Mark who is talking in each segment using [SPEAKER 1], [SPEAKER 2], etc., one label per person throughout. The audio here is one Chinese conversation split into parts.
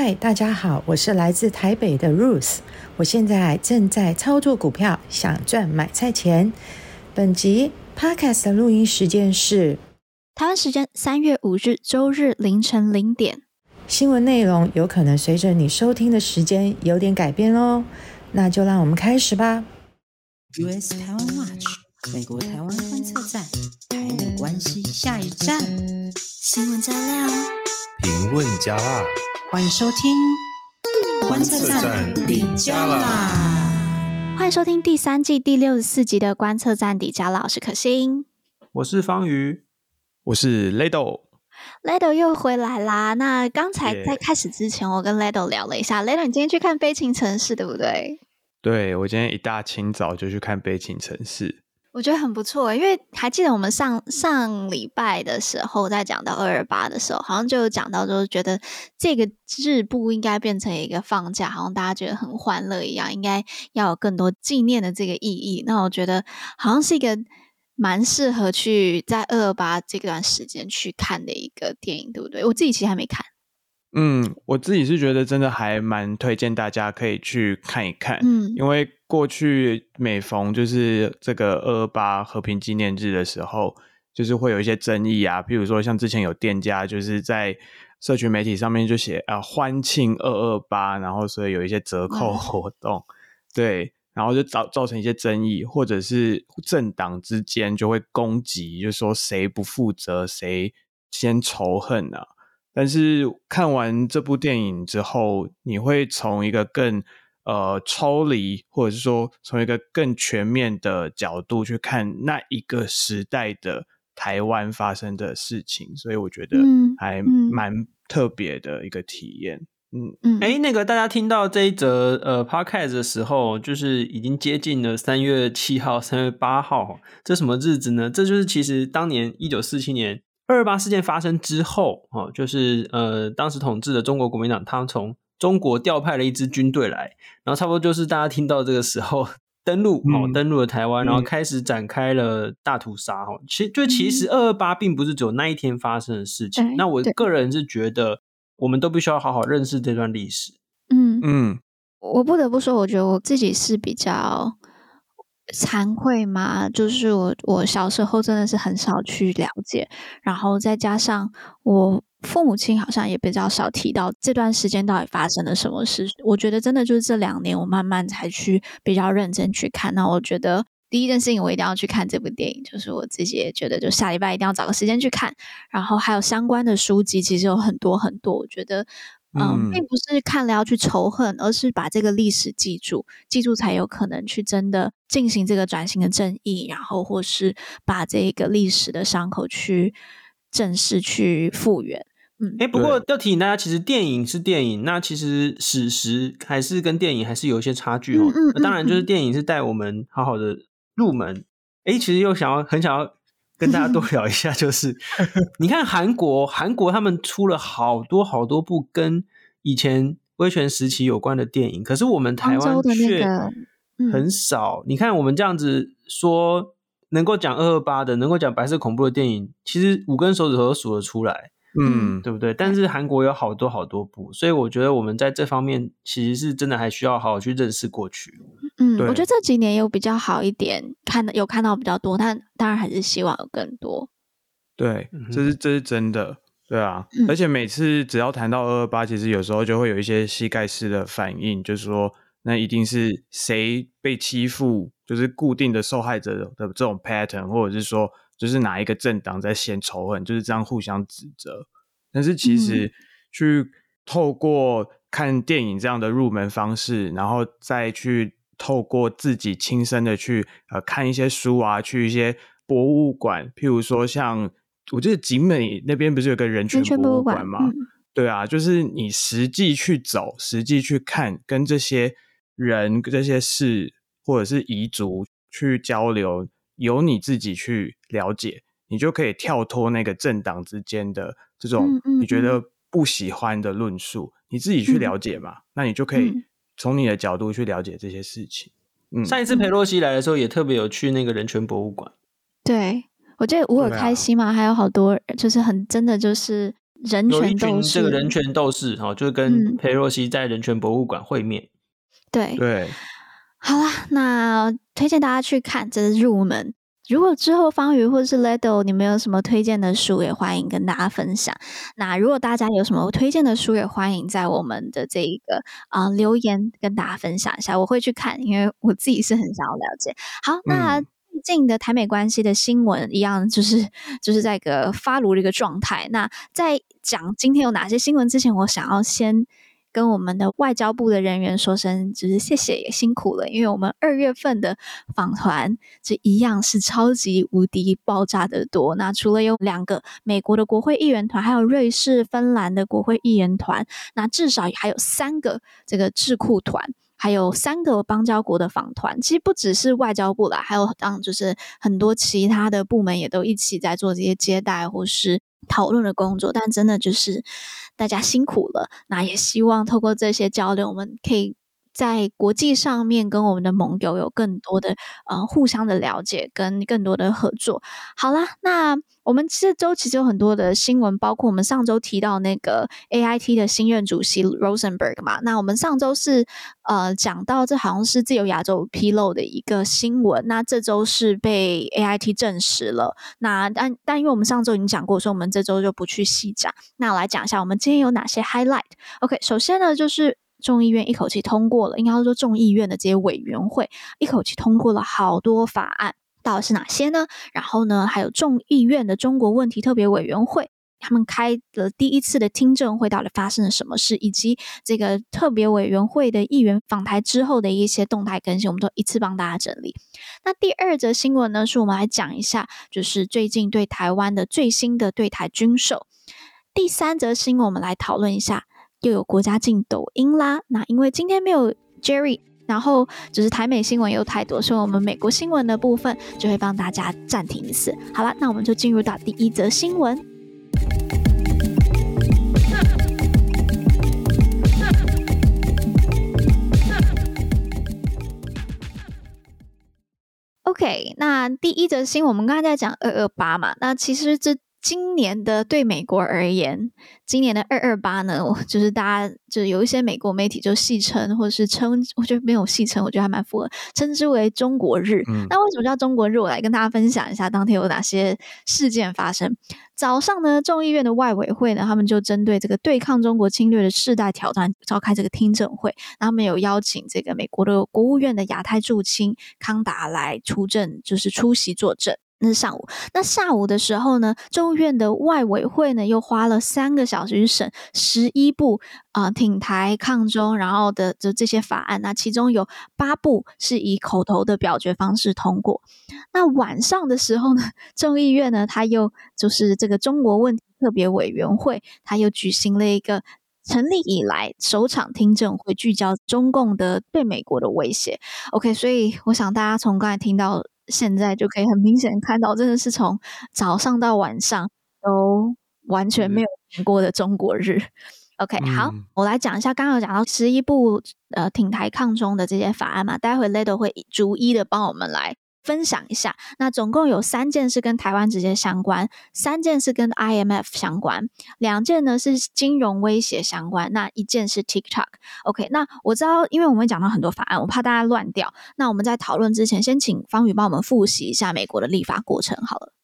[SPEAKER 1] 嗨，大家好，我是来自台北的 Ruth，我现在正在操作股票，想赚买菜钱。本集 Podcast 的录音时间是
[SPEAKER 2] 台湾时间三月五日周日凌晨零点。
[SPEAKER 1] 新闻内容有可能随着你收听的时间有点改变哦，那就让我们开始吧。US 台湾 Watch，美国台湾观测站，台美关系下一站，新闻加料，
[SPEAKER 3] 评论加辣。
[SPEAKER 1] 欢迎收听观测站底加啦！
[SPEAKER 2] 欢迎收听第三季第六十四集的观测站底加啦。我是可心，
[SPEAKER 4] 我是方瑜，
[SPEAKER 3] 我是 Lado，Lado
[SPEAKER 2] 又回来啦。那刚才在开始之前我跟 Lado 聊了一下，Lado 你今天去看《悲情城市》对不对？
[SPEAKER 3] 对，我今天一大清早就去看《悲情城市》。
[SPEAKER 2] 我觉得很不错，因为还记得我们上上礼拜的时候，在讲到二二八的时候，好像就有讲到，就是觉得这个日不应该变成一个放假，好像大家觉得很欢乐一样，应该要有更多纪念的这个意义。那我觉得好像是一个蛮适合去在二二八这段时间去看的一个电影，对不对？我自己其实还没看。
[SPEAKER 3] 嗯，我自己是觉得真的还蛮推荐大家可以去看一看，嗯，因为过去每逢就是这个二二八和平纪念日的时候，就是会有一些争议啊，譬如说像之前有店家就是在社群媒体上面就写啊欢庆二二八，然后所以有一些折扣活动，对，然后就造造成一些争议，或者是政党之间就会攻击，就说谁不负责谁先仇恨啊。但是看完这部电影之后，你会从一个更呃抽离，或者是说从一个更全面的角度去看那一个时代的台湾发生的事情，所以我觉得还蛮特别的一个体验。嗯
[SPEAKER 4] 嗯，哎、欸，那个大家听到这一则呃 podcast 的时候，就是已经接近了三月七号、三月八号，这什么日子呢？这就是其实当年一九四七年。二二八事件发生之后，哦，就是呃，当时统治的中国国民党，他从中国调派了一支军队来，然后差不多就是大家听到这个时候 登陆，哦，登陆了台湾，然后开始展开了大屠杀，哦，其实就其实二二八并不是只有那一天发生的事情。那我个人是觉得，我们都必须要好好认识这段历史。
[SPEAKER 2] 嗯嗯，我不得不说，我觉得我自己是比较。惭愧嘛？就是我，我小时候真的是很少去了解，然后再加上我父母亲好像也比较少提到这段时间到底发生了什么事。我觉得真的就是这两年，我慢慢才去比较认真去看。那我觉得第一件事情，我一定要去看这部电影，就是我自己也觉得，就下礼拜一定要找个时间去看。然后还有相关的书籍，其实有很多很多，我觉得。嗯，并不是看了要去仇恨，而是把这个历史记住，记住才有可能去真的进行这个转型的正义，然后或是把这个历史的伤口去正式去复原。嗯，
[SPEAKER 4] 哎、欸，不过要提醒大家，其实电影是电影，那其实史实还是跟电影还是有一些差距哦。嗯嗯嗯、当然，就是电影是带我们好好的入门。哎、欸，其实又想要很想要。跟大家多聊一下，就 是你看韩国，韩国他们出了好多好多部跟以前威权时期有关的电影，可是我们台湾却很少。你看我们这样子说，能够讲二二八的，能够讲白色恐怖的电影，其实五根手指头都数得出来。嗯，对不对？但是韩国有好多好多部，所以我觉得我们在这方面其实是真的还需要好好去认识过去。
[SPEAKER 2] 嗯，我觉得这几年有比较好一点，看有看到比较多，但当然还是希望有更多。
[SPEAKER 3] 对，这是这是真的，对啊。嗯、而且每次只要谈到二二八，其实有时候就会有一些膝盖式的反应，就是说那一定是谁被欺负，就是固定的受害者的这种 pattern，或者是说。就是哪一个政党在先仇恨，就是这样互相指责。但是其实去透过看电影这样的入门方式，然后再去透过自己亲身的去呃看一些书啊，去一些博物馆，譬如说像我记得景美那边不是有个人权博物馆吗？对啊，就是你实际去走，实际去看，跟这些人、这些事或者是彝族去交流。由你自己去了解，你就可以跳脱那个政党之间的这种你觉得不喜欢的论述，嗯嗯，你自己去了解嘛，嗯，那你就可以从你的角度去了解这些事情。嗯，
[SPEAKER 4] 上一次裴洛西来的时候，也特别有去那个人权博物馆。
[SPEAKER 2] 对，我觉得吴尔开西嘛，还有好多，就是很真的就是人权斗士，
[SPEAKER 4] 这个人权斗士哈，就是跟裴洛西在人权博物馆会面。
[SPEAKER 2] 对
[SPEAKER 3] 对，
[SPEAKER 2] 好啦，那推荐大家去看，这是入门。如果之后方宇或者是 Ledo，你们有什么推荐的书，也欢迎跟大家分享。那如果大家有什么推荐的书，也欢迎在我们的这一个啊、呃、留言跟大家分享一下，我会去看，因为我自己是很想要了解。好，那最近的台美关系的新闻一样，就是 就是在一个发炉的一个状态。那在讲今天有哪些新闻之前，我想要先。跟我们的外交部的人员说声，就是谢谢也辛苦了，因为我们二月份的访团这一样是超级无敌爆炸的多。那除了有两个美国的国会议员团，还有瑞士、芬兰的国会议员团，那至少还有三个这个智库团，还有三个邦交国的访团。其实不只是外交部啦，还有当就是很多其他的部门也都一起在做这些接待或是。讨论的工作，但真的就是大家辛苦了。那也希望透过这些交流，我们可以在国际上面跟我们的盟友有更多的呃互相的了解，跟更多的合作。好啦，那。我们这周其实有很多的新闻，包括我们上周提到那个 AIT 的新任主席 Rosenberg 嘛。那我们上周是呃讲到这好像是自由亚洲披露的一个新闻，那这周是被 AIT 证实了。那但但因为我们上周已经讲过，所以我们这周就不去细讲。那我来讲一下我们今天有哪些 highlight。OK，首先呢就是众议院一口气通过了，应该说众议院的这些委员会一口气通过了好多法案。到底是哪些呢？然后呢，还有众议院的中国问题特别委员会，他们开了第一次的听证会，到底发生了什么事？以及这个特别委员会的议员访台之后的一些动态更新，我们都一次帮大家整理。那第二则新闻呢，是我们来讲一下，就是最近对台湾的最新的对台军售。第三则新闻，我们来讨论一下，又有国家进抖音啦。那因为今天没有 Jerry。然后只是台美新闻又太多，所以我们美国新闻的部分就会帮大家暂停一次。好了，那我们就进入到第一则新闻。OK，那第一则新闻我们刚才在讲二二八嘛，那其实这。今年的对美国而言，今年的二二八呢，就是大家就是有一些美国媒体就戏称，或者是称，我觉得没有戏称，我觉得还蛮符合，称之为中国日。嗯。那为什么叫中国日？我来跟大家分享一下当天有哪些事件发生。早上呢，众议院的外委会呢，他们就针对这个对抗中国侵略的世代挑战召开这个听证会，他们有邀请这个美国的国务院的亚太驻青康达来出证，就是出席作证。那是上午，那下午的时候呢，众院的外委会呢又花了三个小时去审十一部啊、挺台抗中，然后的就这些法案，那其中有八部是以口头的表决方式通过。那晚上的时候呢，众议院呢，他又就是这个中国问题特别委员会，他又举行了一个成立以来首场听证会，聚焦中共的对美国的威胁。OK，所以我想大家从刚才听到。现在就可以很明显看到，真的是从早上到晚上都完全没有停过的中国日。OK，好，我来讲一下，刚刚有讲到十一部呃挺台抗中的这些法案嘛，待会 Ledo 会逐一的帮我们来。分享一下，那总共有三件是跟台湾直接相关，三件是跟 IMF 相关，两件呢是金融威胁相关，那一件是 TikTok。OK，那我知道，因为我们讲到很多法案，我怕大家乱掉。那我们在讨论之前，先请方宇帮我们复习一下美国的立法过程好了。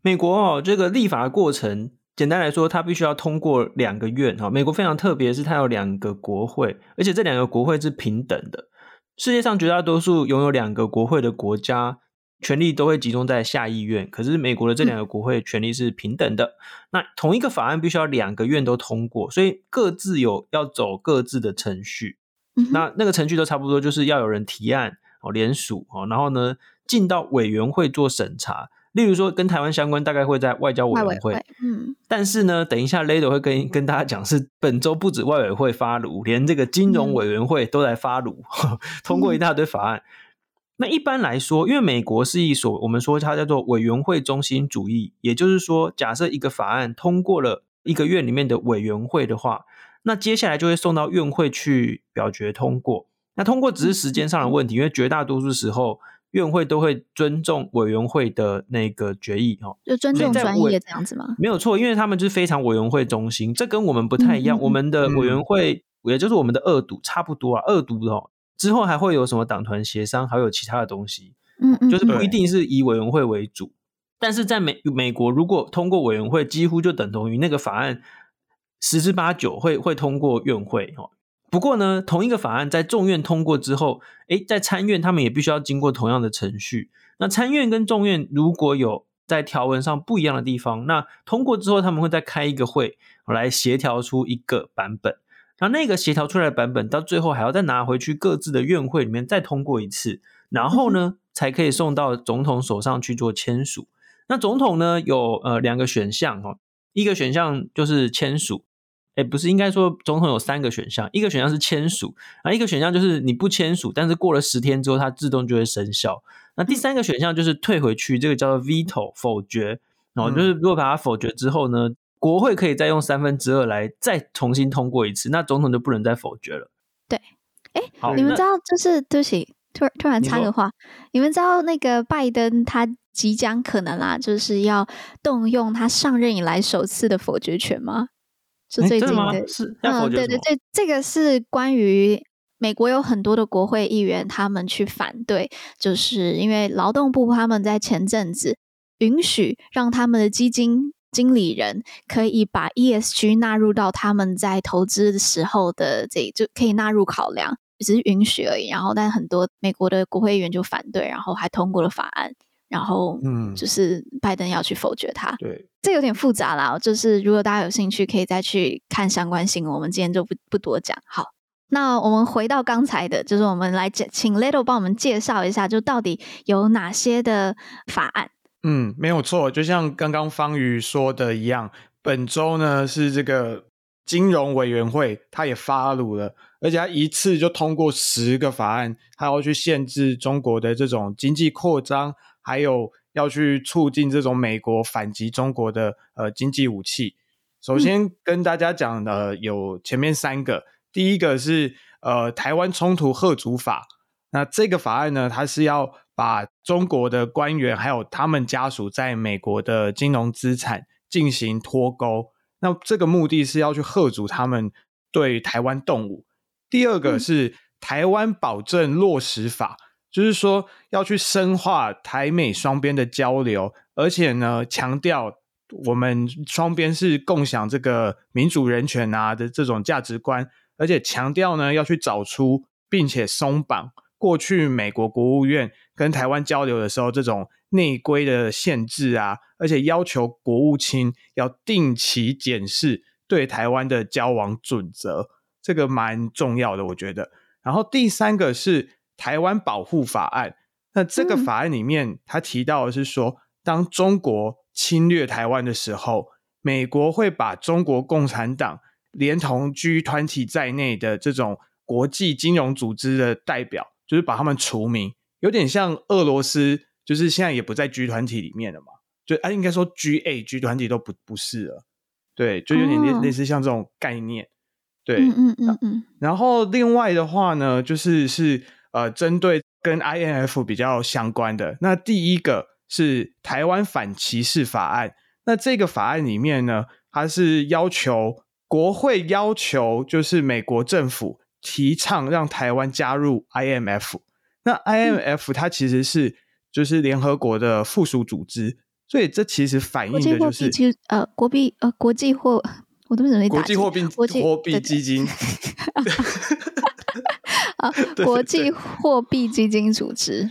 [SPEAKER 4] 美国哦，这个立法过程，简单来说，它必须要通过两个院哈。美国非常特别，是它有两个国会，而且这两个国会是平等的。世界上绝大多数拥有两个国会的国家。权力都会集中在下议院，可是美国的这两个国会权力是平等的。嗯。那同一个法案必须要两个院都通过，所以各自有要走各自的程序。嗯。那那个程序都差不多，就是要有人提案哦，联署哦，然后呢进到委员会做审查。例如说跟台湾相关，大概会在外交委员会。嗯。但是呢，等一下 Ledo 会跟跟大家讲，是本周不止外委会发炉，连这个金融委员会都来发炉，嗯，通过一大堆法案。嗯那一般来说，因为美国是一所我们说它叫做委员会中心主义，也就是说，假设一个法案通过了一个院里面的委员会的话，那接下来就会送到院会去表决通过。那通过只是时间上的问题，因为绝大多数时候院会都会尊重委员会的那个决议哦，
[SPEAKER 2] 就尊重专业这样子吗？
[SPEAKER 4] 没有错，因为他们就是非常委员会中心，这跟我们不太一样。我们的委员会也就是我们的二读差不多啊，二读哦之后还会有什么党团协商，还有其他的东西，
[SPEAKER 2] 嗯，嗯，
[SPEAKER 4] 就是不一定是以委员会为主。但是在美美国，如果通过委员会，几乎就等同于那个法案十之八九会会通过院会哦。不过呢，同一个法案在众院通过之后，诶，在参院他们也必须要经过同样的程序。那参院跟众院如果有在条文上不一样的地方，那通过之后他们会再开一个会来协调出一个版本。那那个协调出来的版本到最后还要再拿回去各自的院会里面再通过一次，然后呢才可以送到总统手上去做签署。那总统呢有呃两个选项哦，一个选项就是签署。哎，不是，应该说总统有三个选项，一个选项是签署，然后一个选项就是你不签署，但是过了十天之后，它自动就会生效。那第三个选项就是退回去，这个叫做 veto 否决，然后就是如果把它否决之后呢，国会可以再用三分之二来再重新通过一次，那总统就不能再否决了。
[SPEAKER 2] 对，哎，你们知道就是对不起，突突然插个话，你，你们知道那个拜登他即将可能啦，就是要动用他上任以来首次的否决权吗？是最近的，
[SPEAKER 4] 的是嗯，
[SPEAKER 2] 对对对，这个是关于美国有很多的国会议员，他们去反对，就是因为劳动部他们在前阵子允许让他们的基金经理人可以把 ESG 纳入到他们在投资的时候的这就可以纳入考量，只是允许而已。然后，但很多美国的国会议员就反对，然后还通过了法案。然后，嗯，就是拜登要去否决它。
[SPEAKER 3] 对，
[SPEAKER 2] 这有点复杂啦。就是如果大家有兴趣，可以再去看相关新闻。我们今天就不不多讲。好，那我们回到刚才的，就是我们来请 Leto 帮我们介绍一下，就到底有哪些的法案。
[SPEAKER 3] 嗯，没有错，就像刚刚方瑜说的一样，本周呢是这个金融委员会，他也发炉了，而且他一次就通过十个法案，他要去限制中国的这种经济扩张。还有要去促进这种美国反击中国的呃经济武器。首先跟大家讲的有前面三个，第一个是呃台湾冲突吓阻法。那这个法案呢，它是要把中国的官员还有他们家属在美国的金融资产进行脱钩。那这个目的是要去吓阻他们对台湾动武。第二个是台湾保证落实法。就是说要去深化台美双边的交流，而且呢，强调我们双边是共享这个民主人权啊的这种价值观，而且强调呢要去找出并且松绑过去美国国务院跟台湾交流的时候这种内规的限制啊，而且要求国务卿要定期检视对台湾的交往准则，这个蛮重要的，我觉得。然后第三个是。台湾保护法案，那这个法案里面，他提到的是说，当中国侵略台湾的时候，美国会把中国共产党连同 G 团体在内的这种国际金融组织的代表，就是把他们除名，有点像俄罗斯，就是现在也不在 G 团体里面了嘛，就啊，应该说 G A G 团体都不不是了，对，就有点类类似像这种概念，对，
[SPEAKER 2] 嗯嗯嗯嗯，
[SPEAKER 3] 然后另外的话呢，就是是。呃，针对跟 I N F 比较相关的，那第一个是台湾反歧视法案。那这个法案里面呢，它是要求国会要求，就是美国政府提倡让台湾加入 IMF。那 IMF 它其实是就是联合国的附属组织，所以这其实反映的就是
[SPEAKER 2] 呃国币呃国际货，我都没怎么
[SPEAKER 3] 国际货币货币基金。
[SPEAKER 2] 啊，国际货币基金组织。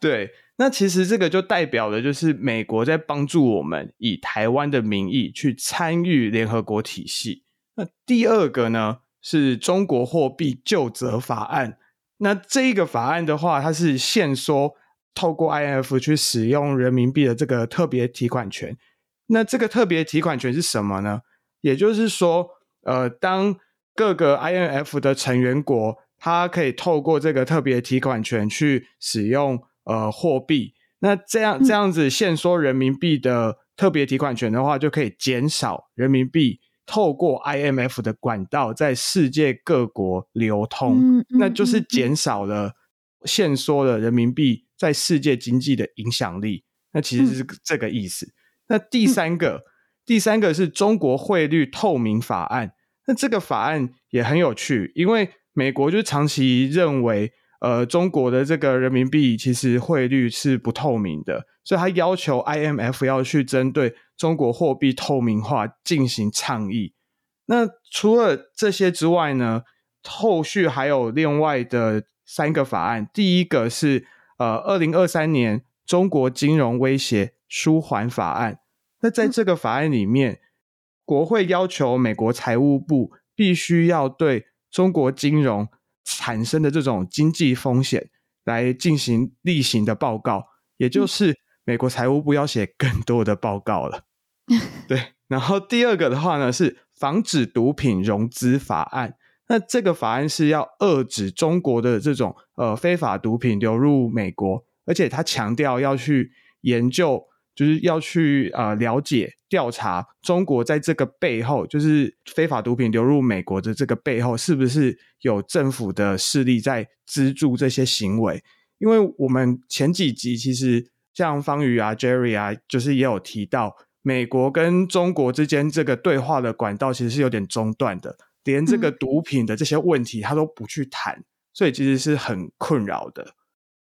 [SPEAKER 3] 对，那其实这个就代表的就是美国在帮助我们以台湾的名义去参与联合国体系。那第二个呢，是中国货币救责法案。那这个法案的话，它是限缩透过 IMF 去使用人民币的这个特别提款权。那这个特别提款权是什么呢？也就是说，呃，当各个 IMF 的成员国，它可以透过这个特别提款权去使用呃货币，那这样这样子限缩人民币的特别提款权的话，就可以减少人民币透过 IMF 的管道在世界各国流通，那就是减少了限缩了人民币在世界经济的影响力。那其实是这个意思。嗯、那第三个，嗯、第三个是中国汇率透明法案。那这个法案也很有趣，因为美国就长期认为，呃，中国的这个人民币其实汇率是不透明的，所以他要求 IMF 要去针对中国货币透明化进行倡议。那除了这些之外呢，后续还有另外的三个法案。第一个是呃，二零二三年中国金融威胁舒缓法案。那在这个法案里面，国会要求美国财务部必须要对中国金融产生的这种经济风险来进行例行的报告，也就是美国财务部要写更多的报告了。对，然后第二个的话呢是。防止毒品融资法案，那这个法案是要遏制中国的这种呃非法毒品流入美国，而且他强调要去研究，就是要去呃了解调查中国在这个背后，就是非法毒品流入美国的这个背后，是不是有政府的势力在资助这些行为？因为我们前几集其实像方宇啊、Jerry 啊，就是也有提到。美国跟中国之间这个对话的管道其实是有点中断的，连这个毒品的这些问题他都不去谈，所以其实是很困扰的。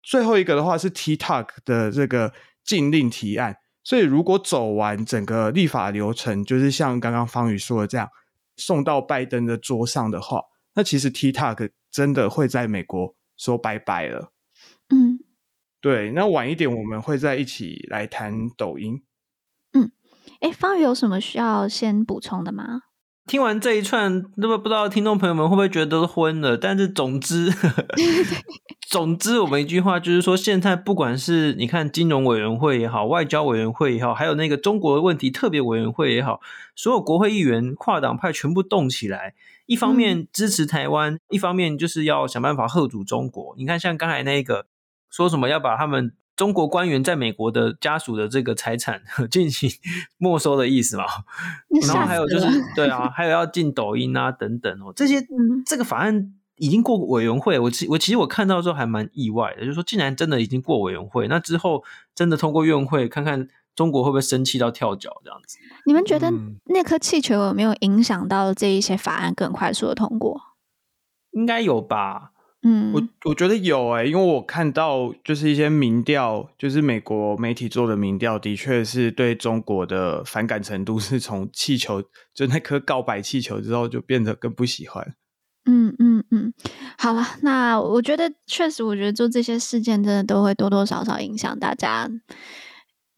[SPEAKER 3] 最后一个的话是 TikTok 的这个禁令提案，所以如果走完整个立法流程，就是像刚刚方宇说的这样，送到拜登的桌上的话，那其实 TikTok 真的会在美国说拜拜了。嗯，对。那晚一点我们会再一起来谈抖音。
[SPEAKER 2] 嗯哎，方宇有什么需要先补充的吗？
[SPEAKER 4] 听完这一串，那么不知道听众朋友们会不会觉得都是昏了？但是总之，总之，我们一句话就是说，现在不管是你看金融委员会也好，外交委员会也好，还有那个中国问题特别委员会也好，所有国会议员、跨党派全部动起来，一方面支持台湾，嗯、一方面就是要想办法吓阻中国。你看，像刚才那个说什么要把他们。中国官员在美国的家属的这个财产 进行 没收的意思 嘛？然后还有就是，对啊，还有要进抖音啊等等哦，这些这个法案已经过委员会，我其我其实我看到之后还蛮意外的，就是说竟然真的已经过委员会，那之后真的通过院会，看看中国会不会生气到跳脚这样子？
[SPEAKER 2] 你们觉得那颗气球有没有影响到这一些法案更快速的通过？
[SPEAKER 4] 应该有吧。
[SPEAKER 3] 嗯，我我觉得有诶、欸，因为我看到就是一些民调，就是美国媒体做的民调，的确是对中国的反感程度是从气球就那颗告白气球之后就变得更不喜欢。
[SPEAKER 2] 嗯嗯嗯，好了，那我觉得确实，我觉得做这些事件真的都会多多少少影响大家，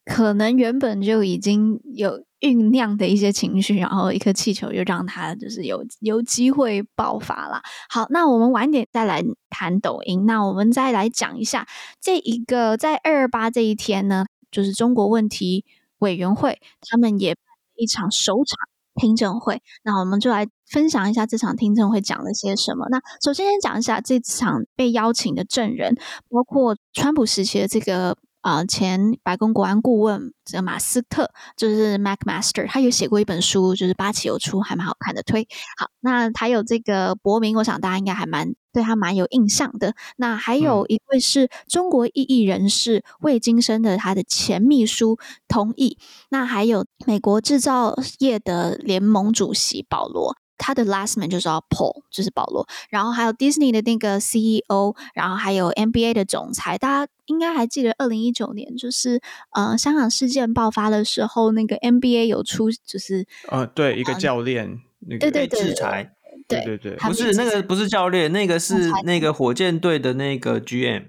[SPEAKER 2] 可能原本就已经有。酝酿的一些情绪，然后一颗气球又让它就是有有机会爆发了。好，那我们晚点再来谈抖音。那我们再来讲一下这一个在二二八这一天呢，就是中国问题委员会他们也一场首场听证会。那我们就来分享一下这场听证会讲了些什么。那首先先讲一下这场被邀请的证人，包括川普时期的这个。啊、呃，前白宫国安顾问这个马斯特就是 MacMaster，他有写过一本书，就是八旗有出，还蛮好看的。推好，那还有这个伯明，我想大家应该还蛮对他蛮有印象的。那还有一位是中国异议人士魏京生的他的前秘书同意。那还有美国制造业的联盟主席保罗。他的 last name 就叫 Paul，就是保罗。然后还有 Disney 的那个 CEO，然后还有 NBA 的总裁。大家应该还记得，二零一九年就是呃香港事件爆发的时候，那个 NBA 有出就是
[SPEAKER 3] 呃对一个教练那个
[SPEAKER 2] 被制
[SPEAKER 4] 裁，
[SPEAKER 3] 对对对，
[SPEAKER 4] 不是那个不是教练，那个是那个火箭队的那个 GM。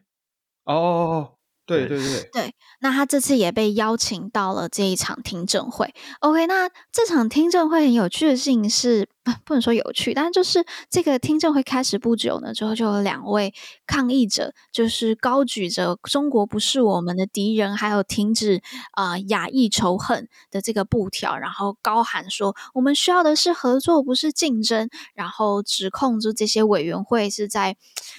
[SPEAKER 3] 哦。对对对
[SPEAKER 2] 对，那他这次也被邀请到了这一场听证会。OK，那这场听证会很有趣的事情是，不能说有趣，但就是这个听证会开始不久呢，之后就有两位抗议者，就是高举着“中国不是我们的敌人”，还有“停止啊、呃、亚裔仇恨”的这个布条，然后高喊说：“我们需要的是合作，不是竞争。”然后指控就这些委员会是在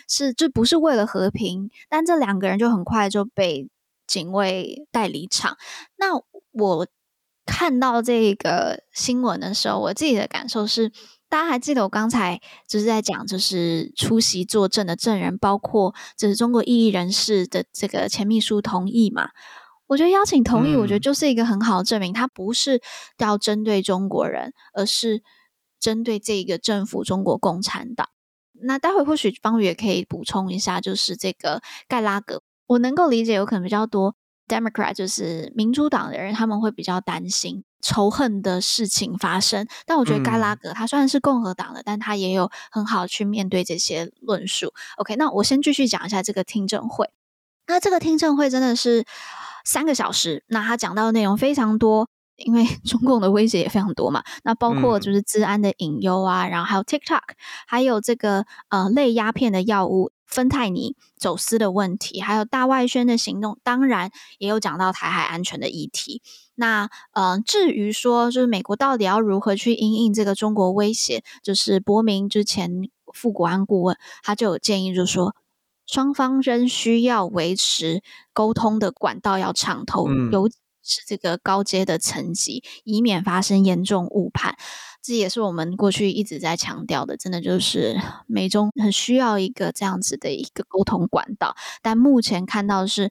[SPEAKER 2] 是就不是为了和平，但这两个人就很快就被警卫带离场。那我。看到这个新闻的时候，我自己的感受是，大家还记得我刚才就是在讲，就是出席作证的证人，包括就是中国异议人士的这个前秘书同意嘛？我觉得邀请同意，我觉得就是一个很好的证明，他不是要针对中国人，而是针对这个政府——中国共产党。那待会或许方宇也可以补充一下，就是这个盖拉格，我能够理解，有可能比较多 Democrat 就是民主党的人，他们会比较担心仇恨的事情发生。但我觉得盖拉格他虽然是共和党的，但他也有很好去面对这些论述。OK，那我先继续讲一下这个听证会。那这个听证会真的是三个小时，那他讲到的内容非常多。因为 中共的威胁也非常多嘛，那包括就是治安的隐忧啊，嗯、然后还有 TikTok，还有这个呃类鸦片的药物芬太尼走私的问题，还有大外宣的行动，当然也有讲到台海安全的议题。那呃，至于说就是美国到底要如何去因应这个中国威胁，就是伯明之前副国安顾问他就有建议，就是说双方仍需要维持沟通的管道要畅通。是这个高阶的层级，以免发生严重误判。这也是我们过去一直在强调的，真的就是美中很需要一个这样子的一个沟通管道。但目前看到是，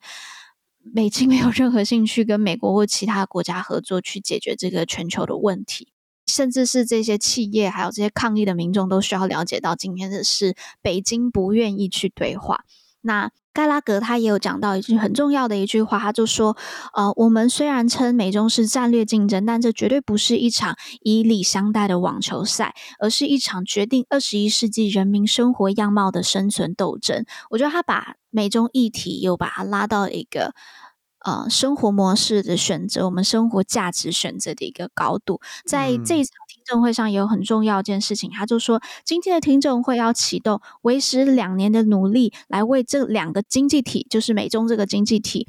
[SPEAKER 2] 美国没有任何兴趣跟美国或其他国家合作去解决这个全球的问题，甚至是这些企业还有这些抗议的民众都需要了解到，今天的是北京不愿意去对话。那盖拉格他也有讲到一句很重要的一句话，他就说：“呃，我们虽然称美中是战略竞争，但这绝对不是一场以礼相待的网球赛，而是一场决定二十一世纪人民生活样貌的生存斗争。”我觉得他把美中议题又把它拉到一个呃生活模式的选择，我们生活价值选择的一个高度，在这一场。证会上也有很重要一件事情，他就说，今天的听证会要启动为时两年的努力，来为这两个经济体，就是美中这个经济体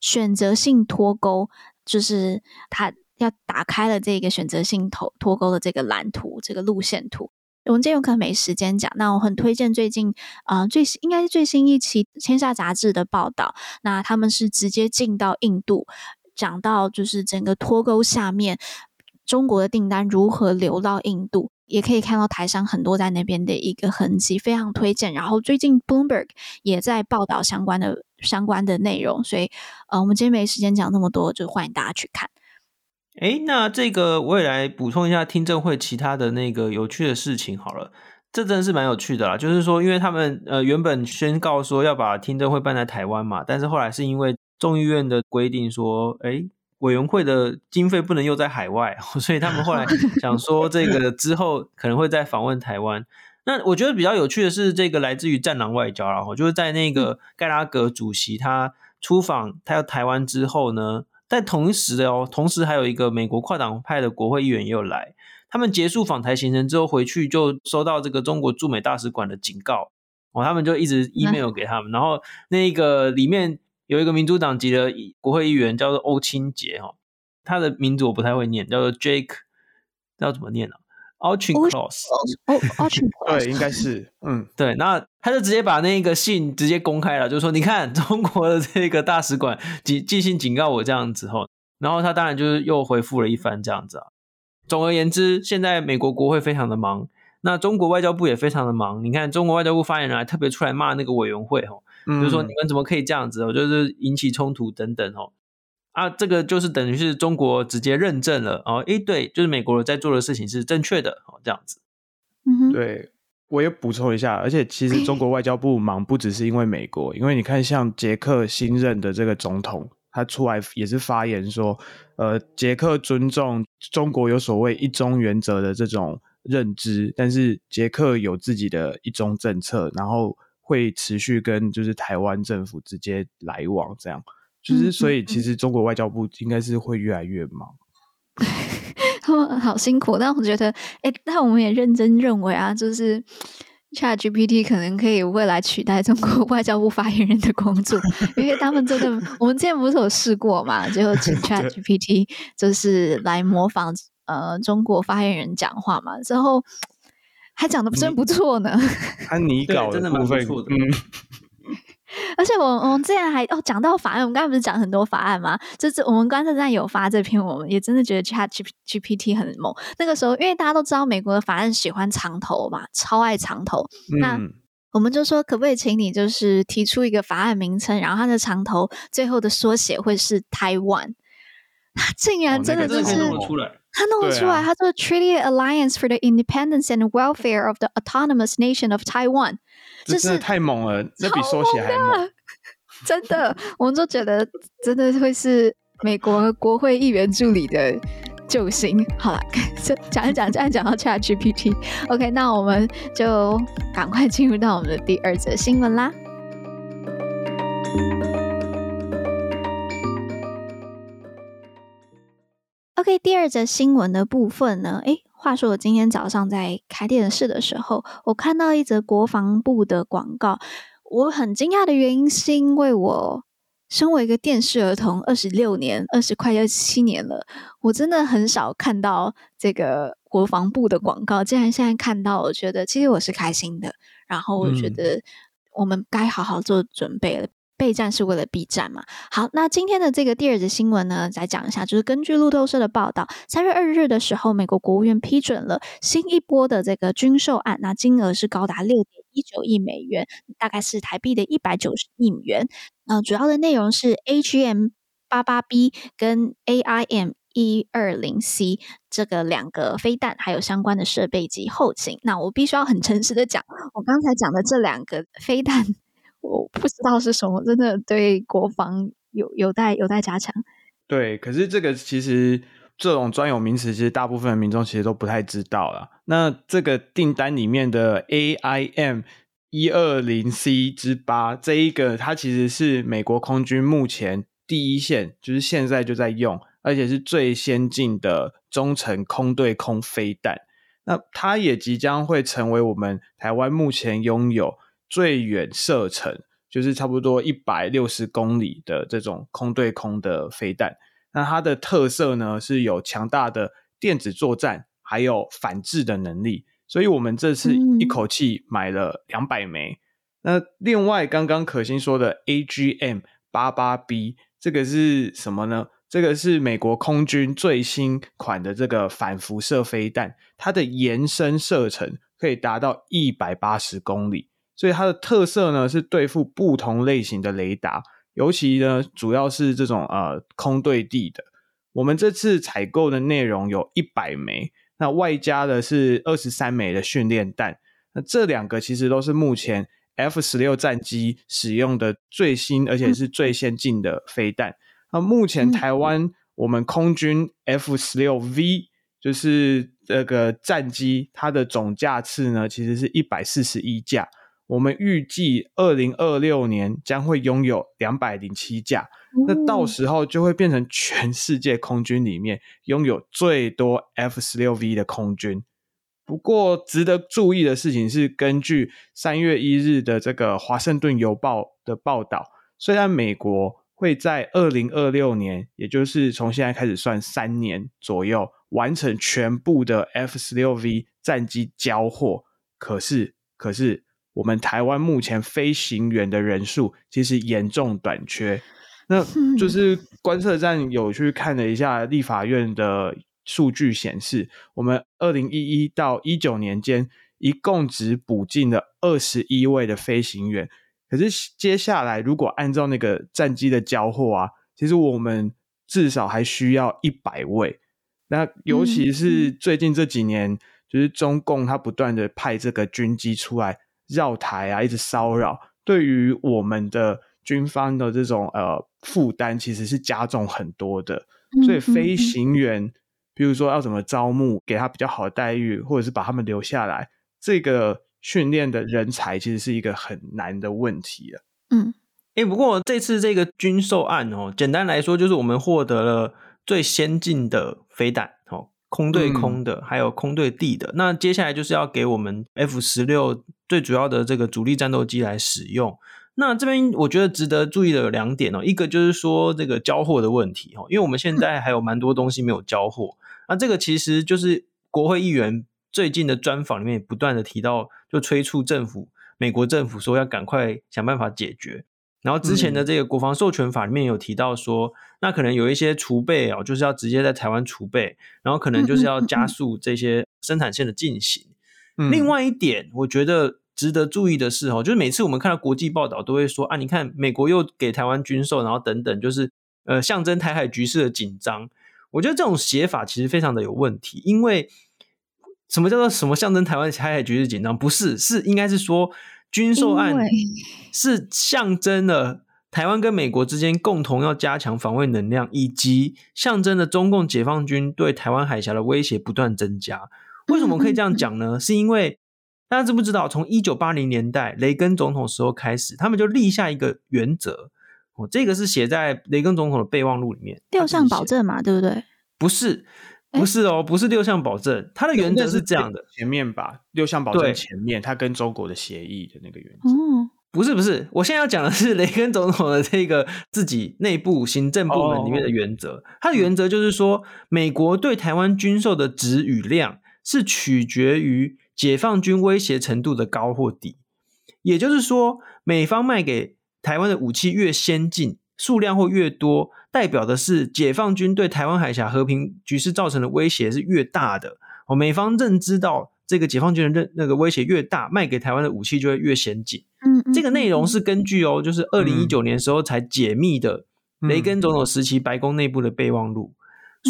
[SPEAKER 2] 选择性脱钩，就是他要打开了这个选择性脱脱钩的这个蓝图，这个路线图。我们今天有可能没时间讲，那我很推荐最近啊、呃、最应该是最新一期《天下杂志》的报道，那他们是直接进到印度，讲到就是整个脱钩下面。中国的订单如何流到印度，也可以看到台商很多在那边的一个痕迹，非常推荐。然后最近 Bloomberg 也在报道相关的相关的内容，所以呃，我们今天没时间讲那么多，就欢迎大家去看。
[SPEAKER 4] 哎，那这个我也来补充一下听证会其他的那个有趣的事情好了，这真的是蛮有趣的啦。就是说，因为他们呃原本宣告说要把听证会办在台湾嘛，但是后来是因为众议院的规定说，哎。委员会的经费不能用在海外，所以他们后来 想说，这个之后可能会再访问台湾。那我觉得比较有趣的是，这个来自于战狼外交，然后就是在那个盖拉格主席他出访他要台湾之后呢，在同时的哦，同时还有一个美国跨党派的国会议员也有来。他们结束访台行程之后回去，就收到这个中国驻美大使馆的警告哦，他们就一直 email 给他们，然后那个里面。有一个民主党籍的国会议员叫做欧清杰哈，他的名字我不太会念，叫做 Jake，要怎么念呢、啊、Auchincloss
[SPEAKER 2] 哦，Auchincloss
[SPEAKER 3] 对，应该是，嗯，
[SPEAKER 4] 对，那他就直接把那个信直接公开了，就是说，你看 中国的这个大使馆寄寄信警告我这样子哈，然后他当然就是又回复了一番这样子啊。总而言之，现在美国国会非常的忙，那中国外交部也非常的忙。你看，中国外交部发言人还特别出来骂那个委员会哈。就是说，你们怎么可以这样子？哦，就是引起冲突等等哦。啊，这个就是等于是中国直接认证了哦。诶，对，就是美国在做的事情是正确的哦，这样子。
[SPEAKER 2] 嗯哼，
[SPEAKER 3] 对，我也补充一下，而且其实中国外交部忙不只是因为美国，因为你看像捷克新任的这个总统，他出来也是发言说，呃，捷克尊重中国有所谓一中原则的这种认知，但是捷克有自己的一中政策，然后。会持续跟就是台湾政府直接来往，这样就是所以其实中国外交部应该是会越来越忙，
[SPEAKER 2] 他们好辛苦。但我觉得，哎，但我们也认真认为啊，就是 ChatGPT 可能可以未来取代中国外交部发言人的工作，因为他们真的，我们之前不是有试过嘛，就请 ChatGPT 就是来模仿呃中国发言人讲话嘛，之后。还讲的真不错呢，
[SPEAKER 3] 他拟稿的部分，嗯，
[SPEAKER 2] 而而且我我们之前还哦讲到法案，我们刚才不是讲很多法案吗？就是我们观测站有发这篇，我们也真的觉得 Chat GPT 很猛。那个时候，因为大家都知道美国的法案喜欢长头嘛，超爱长头。嗯、那我们就说，可不可以请你就是提出一个法案名称，然后它的长头最后的缩写会是 Taiwan？他竟然真的就是。哦他弄得出来，他说 Treaty Alliance for the Independence and Welfare of the Autonomous Nation of Taiwan，
[SPEAKER 3] 这真的太猛了，那比缩写还猛。
[SPEAKER 2] 真的，我们就觉得真的会是美国国会议员助理的救星。好了，讲一讲，这样讲到 Chat GPT，OK，那我们就赶快进入到我们的第二则新闻啦。OK，第二则新闻的部分呢？诶，话说我今天早上在开电视的时候，我看到一则国防部的广告。我很惊讶的原因是因为我身为一个电视儿童，二十六年、二十快二十七年了，我真的很少看到这个国防部的广告。既然现在看到，我觉得其实我是开心的。然后我觉得我们该好好做准备了。备战是为了避战嘛？好，那今天的这个第二则新闻呢，再讲一下，就是根据路透社的报道，三月二日的时候，美国国务院批准了新一波的这个军售案，那金额是高达六点一九亿美元，大概是台币的一百九十亿美元。呃，主要的内容是 AGM 八八 B 跟 AIM 一二零 C 这个两个飞弹，还有相关的设备及后勤。那我必须要很诚实的讲，我刚才讲的这两个飞弹。我不知道是什么，真的对国防有有待有待加强。
[SPEAKER 3] 对，可是这个其实这种专有名词，其实大部分民众其实都不太知道了。那这个订单里面的 AIM 一二零 C 之八这一个，它其实是美国空军目前第一线，就是现在就在用，而且是最先进的中程空对空飞弹。那它也即将会成为我们台湾目前拥有。最远射程就是差不多一百六十公里的这种空对空的飞弹，那它的特色呢，是有强大的电子作战，还有反制的能力，所以我们这次一口气买了两百枚。嗯、那另外刚刚可心说的 AGM 八八 B 这个是什么呢？这个是美国空军最新款的这个反辐射飞弹，它的延伸射程可以达到一百八十公里。所以它的特色呢，是对付不同类型的雷达，尤其呢主要是这种呃空对地的。我们这次采购的内容有一百枚，那外加的是二十三枚的训练弹。那这两个其实都是目前 F 十六战机使用的最新而且是最先进的飞弹。那目前台湾我们空军 F 十六 V 就是这个战机，它的总架次呢其实是一百四十一架。我们预计二零二六年将会拥有两百零七架，那到时候就会变成全世界空军里面拥有最多 F 十六 V 的空军。不过，值得注意的事情是，根据三月一日的这个《华盛顿邮报》的报道，虽然美国会在二零二六年，也就是从现在开始算三年左右，完成全部的 F 十六 V 战机交货，可是，可是。我们台湾目前飞行员的人数其实严重短缺，那就是观测站有去看了一下立法院的数据显示，我们二零一一到一九年间一共只补进了二十一位的飞行员，可是接下来如果按照那个战机的交货啊，其实我们至少还需要一百位。那尤其是最近这几年，就是中共他不断的派这个军机出来。绕台啊，一直骚扰，对于我们的军方的这种呃负担，其实是加重很多的。所以飞行员，比如说要怎么招募，给他比较好的待遇，或者是把他们留下来，这个训练的人才，其实是一个很难的问题了。
[SPEAKER 2] 嗯，
[SPEAKER 4] 哎、欸，不过这次这个军售案哦，简单来说就是我们获得了最先进的飞弹哦。空对空的，还有空对地的。嗯、那接下来就是要给我们 F 十六最主要的这个主力战斗机来使用。那这边我觉得值得注意的有两点哦，一个就是说这个交货的问题哦，因为我们现在还有蛮多东西没有交货。那这个其实就是国会议员最近的专访里面也不断的提到，就催促政府，美国政府说要赶快想办法解决。然后之前的这个国防授权法里面有提到说，嗯、那可能有一些储备哦，就是要直接在台湾储备，然后可能就是要加速这些生产线的进行。嗯、另外一点，我觉得值得注意的是哦，就是每次我们看到国际报道都会说啊，你看美国又给台湾军售，然后等等，就是呃象征台海局势的紧张。我觉得这种写法其实非常的有问题，因为什么叫做什么象征台湾台海局势紧张？不是，是应该是说。军售案是象征了台湾跟美国之间共同要加强防卫能量，以及象征了中共解放军对台湾海峡的威胁不断增加。为什么可以这样讲呢？是因为大家知不知道，从一九八零年代雷根总统时候开始，他们就立下一个原则。哦，这个是写在雷根总统的备忘录里面，
[SPEAKER 2] 六项保证嘛，对不对？
[SPEAKER 4] 不是。不是哦，不是六项保证，它的原则是这样的。
[SPEAKER 3] 前面吧，六项保证前面，它跟中国的协议的那个原则。
[SPEAKER 2] 嗯，
[SPEAKER 4] 不是不是，我现在要讲的是雷根总统的这个自己内部行政部门里面的原则。它的原则就是说，美国对台湾军售的值与量是取决于解放军威胁程度的高或低。也就是说，美方卖给台湾的武器越先进，数量会越多。代表的是解放军对台湾海峡和平局势造成的威胁是越大的哦，美方认知到这个解放军的认那个威胁越大，卖给台湾的武器就会越先进。
[SPEAKER 2] 嗯，嗯，
[SPEAKER 4] 这个内容是根据哦，就是二零一九年时候才解密的雷根总统时期白宫内部的备忘录。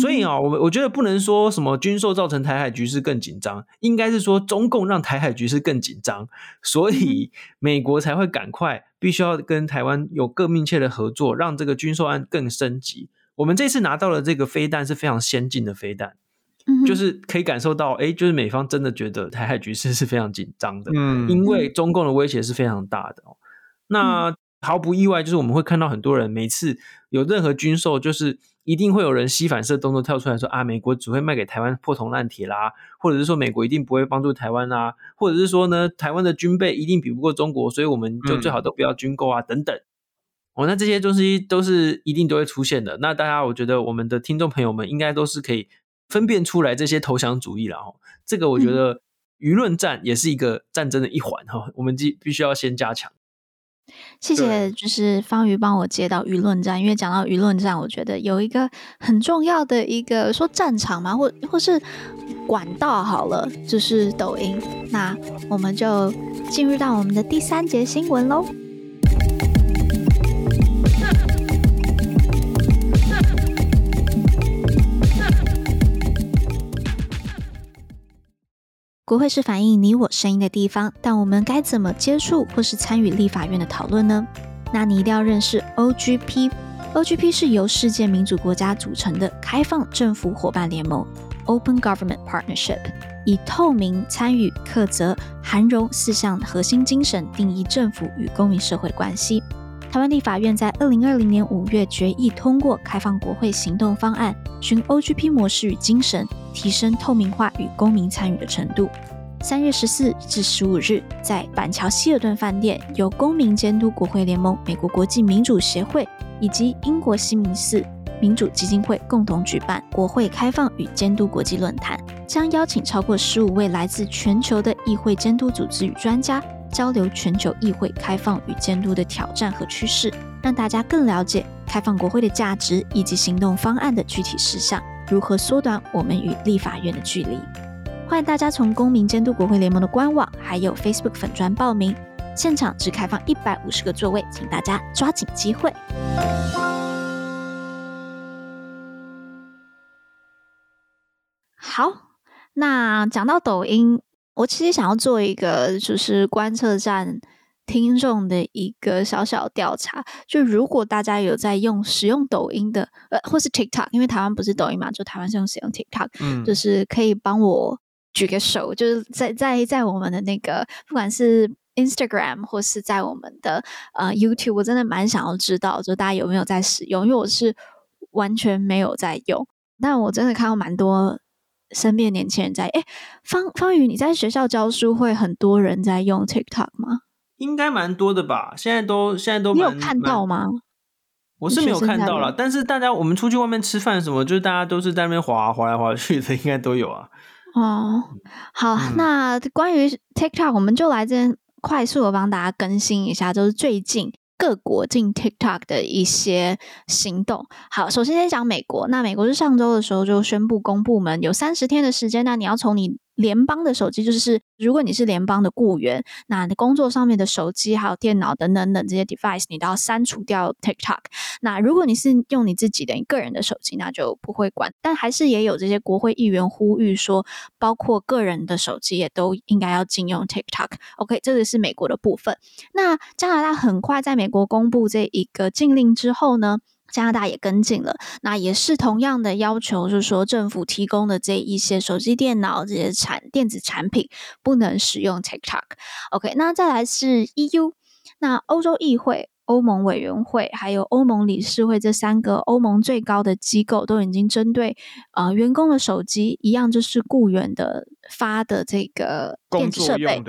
[SPEAKER 4] 所以啊，我们我觉得不能说什么军售造成台海局势更紧张，应该是说中共让台海局势更紧张，所以美国才会赶快必须要跟台湾有更密切的合作，让这个军售案更升级。我们这次拿到了这个飞弹是非常先进的飞弹，就是可以感受到，哎，就是美方真的觉得台海局势是非常紧张的，嗯，因为中共的威胁是非常大的。那毫不意外，就是我们会看到很多人每次有任何军售，就是。一定会有人吸反射动作跳出来说啊，美国只会卖给台湾破铜烂铁啦，或者是说美国一定不会帮助台湾啊，或者是说呢，台湾的军备一定比不过中国，所以我们就最好都不要军购啊，嗯、等等。哦，那这些东西都是一定都会出现的。那大家，我觉得我们的听众朋友们应该都是可以分辨出来这些投降主义了哦。这个我觉得舆论战也是一个战争的一环哈，我们必必须要先加强。
[SPEAKER 2] 谢谢，就是方瑜帮我接到舆论战，因为讲到舆论战，我觉得有一个很重要的一个说战场嘛，或或是管道好了，就是抖音。那我们就进入到我们的第三节新闻喽。国会是反映你我声音的地方，但我们该怎么接触或是参与立法院的讨论呢？那你一定要认识 OGP。OGP 是由世界民主国家组成的开放政府伙伴联盟 （Open Government Partnership），以透明、参与、克责、涵容四项核心精神定义政府与公民社会关系。台湾立法院在二零二零年五月决议通过开放国会行动方案，循 OGP 模式与精神，提升透明化与公民参与的程度。三月十四至十五日，在板桥希尔顿饭店，由公民监督国会联盟、美国国际民主协会以及英国西敏寺民主基金会共同举办国会开放与监督国际论坛，将邀请超过十五位来自全球的议会监督组织与专家。交流全球议会开放与监督的挑战和趋势，让大家更了解开放国会的价值以及行动方案的具体事项，如何缩短我们与立法院的距离。欢迎大家从公民监督国会联盟的官网还有 Facebook 粉专报名，现场只开放一百五十个座位，请大家抓紧机会。好，那讲到抖音。我其实想要做一个，就是观测站听众的一个小小调查。就如果大家有在用使用抖音的，呃，或是 TikTok，因为台湾不是抖音嘛，就台湾是用使用 TikTok，嗯，就是可以帮我举个手，就是在在在我们的那个，不管是 Instagram 或是在我们的呃 YouTube，我真的蛮想要知道，就大家有没有在使用，因为我是完全没有在用，但我真的看到蛮多。身边年轻人在哎，方方宇，你在学校教书会很多人在用 TikTok 吗？
[SPEAKER 4] 应该蛮多的吧。现在都现在都
[SPEAKER 2] 你有看到吗？
[SPEAKER 4] 我是没有看到了，但是大家我们出去外面吃饭什么，就是大家都是在那边滑滑来滑去的，应该都有啊。
[SPEAKER 2] 哦，好，嗯、那关于 TikTok，我们就来这边快速的帮大家更新一下，就是最近各国进 TikTok 的一些行动。好，首先先讲美国。那美国是上周的时候就宣布，公部门有三十天的时间，那你要从你联邦的手机，就是如果你是联邦的雇员，那你工作上面的手机还有电脑等等等这些 device，你都要删除掉 TikTok。那如果你是用你自己的你个人的手机，那就不会管。但还是也有这些国会议员呼吁说，包括个人的手机也都应该要禁用 TikTok。OK，这个是美国的部分。那加拿大很快在美国公布这一个禁令之后呢，加拿大也跟进了，那也是同样的要求，就是说政府提供的这一些手机、电脑这些产电子产品不能使用 TikTok。OK，那再来是 EU，那欧洲议会、欧盟委员会还有欧盟理事会这三个欧盟最高的机构都已经针对呃员工的手机一样，就是雇员的发的这个电子设备。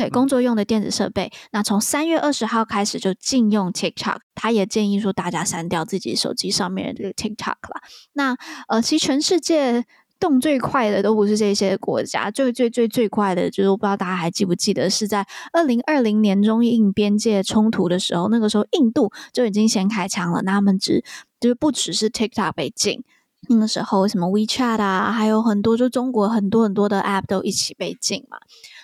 [SPEAKER 2] 对，工作用的电子设备，那从三月二十号开始就禁用 TikTok。他也建议说，大家删掉自己手机上面的这个 TikTok 啦。那呃，其实全世界动最快的都不是这些国家，最最最最快的，就是我不知道大家还记不记得，是在二零二零年中印边界冲突的时候，那个时候印度就已经先开枪了。那他们只就是不只是 TikTok 被禁，那个时候什么 WeChat 啊，还有很多就中国很多很多的 App 都一起被禁嘛。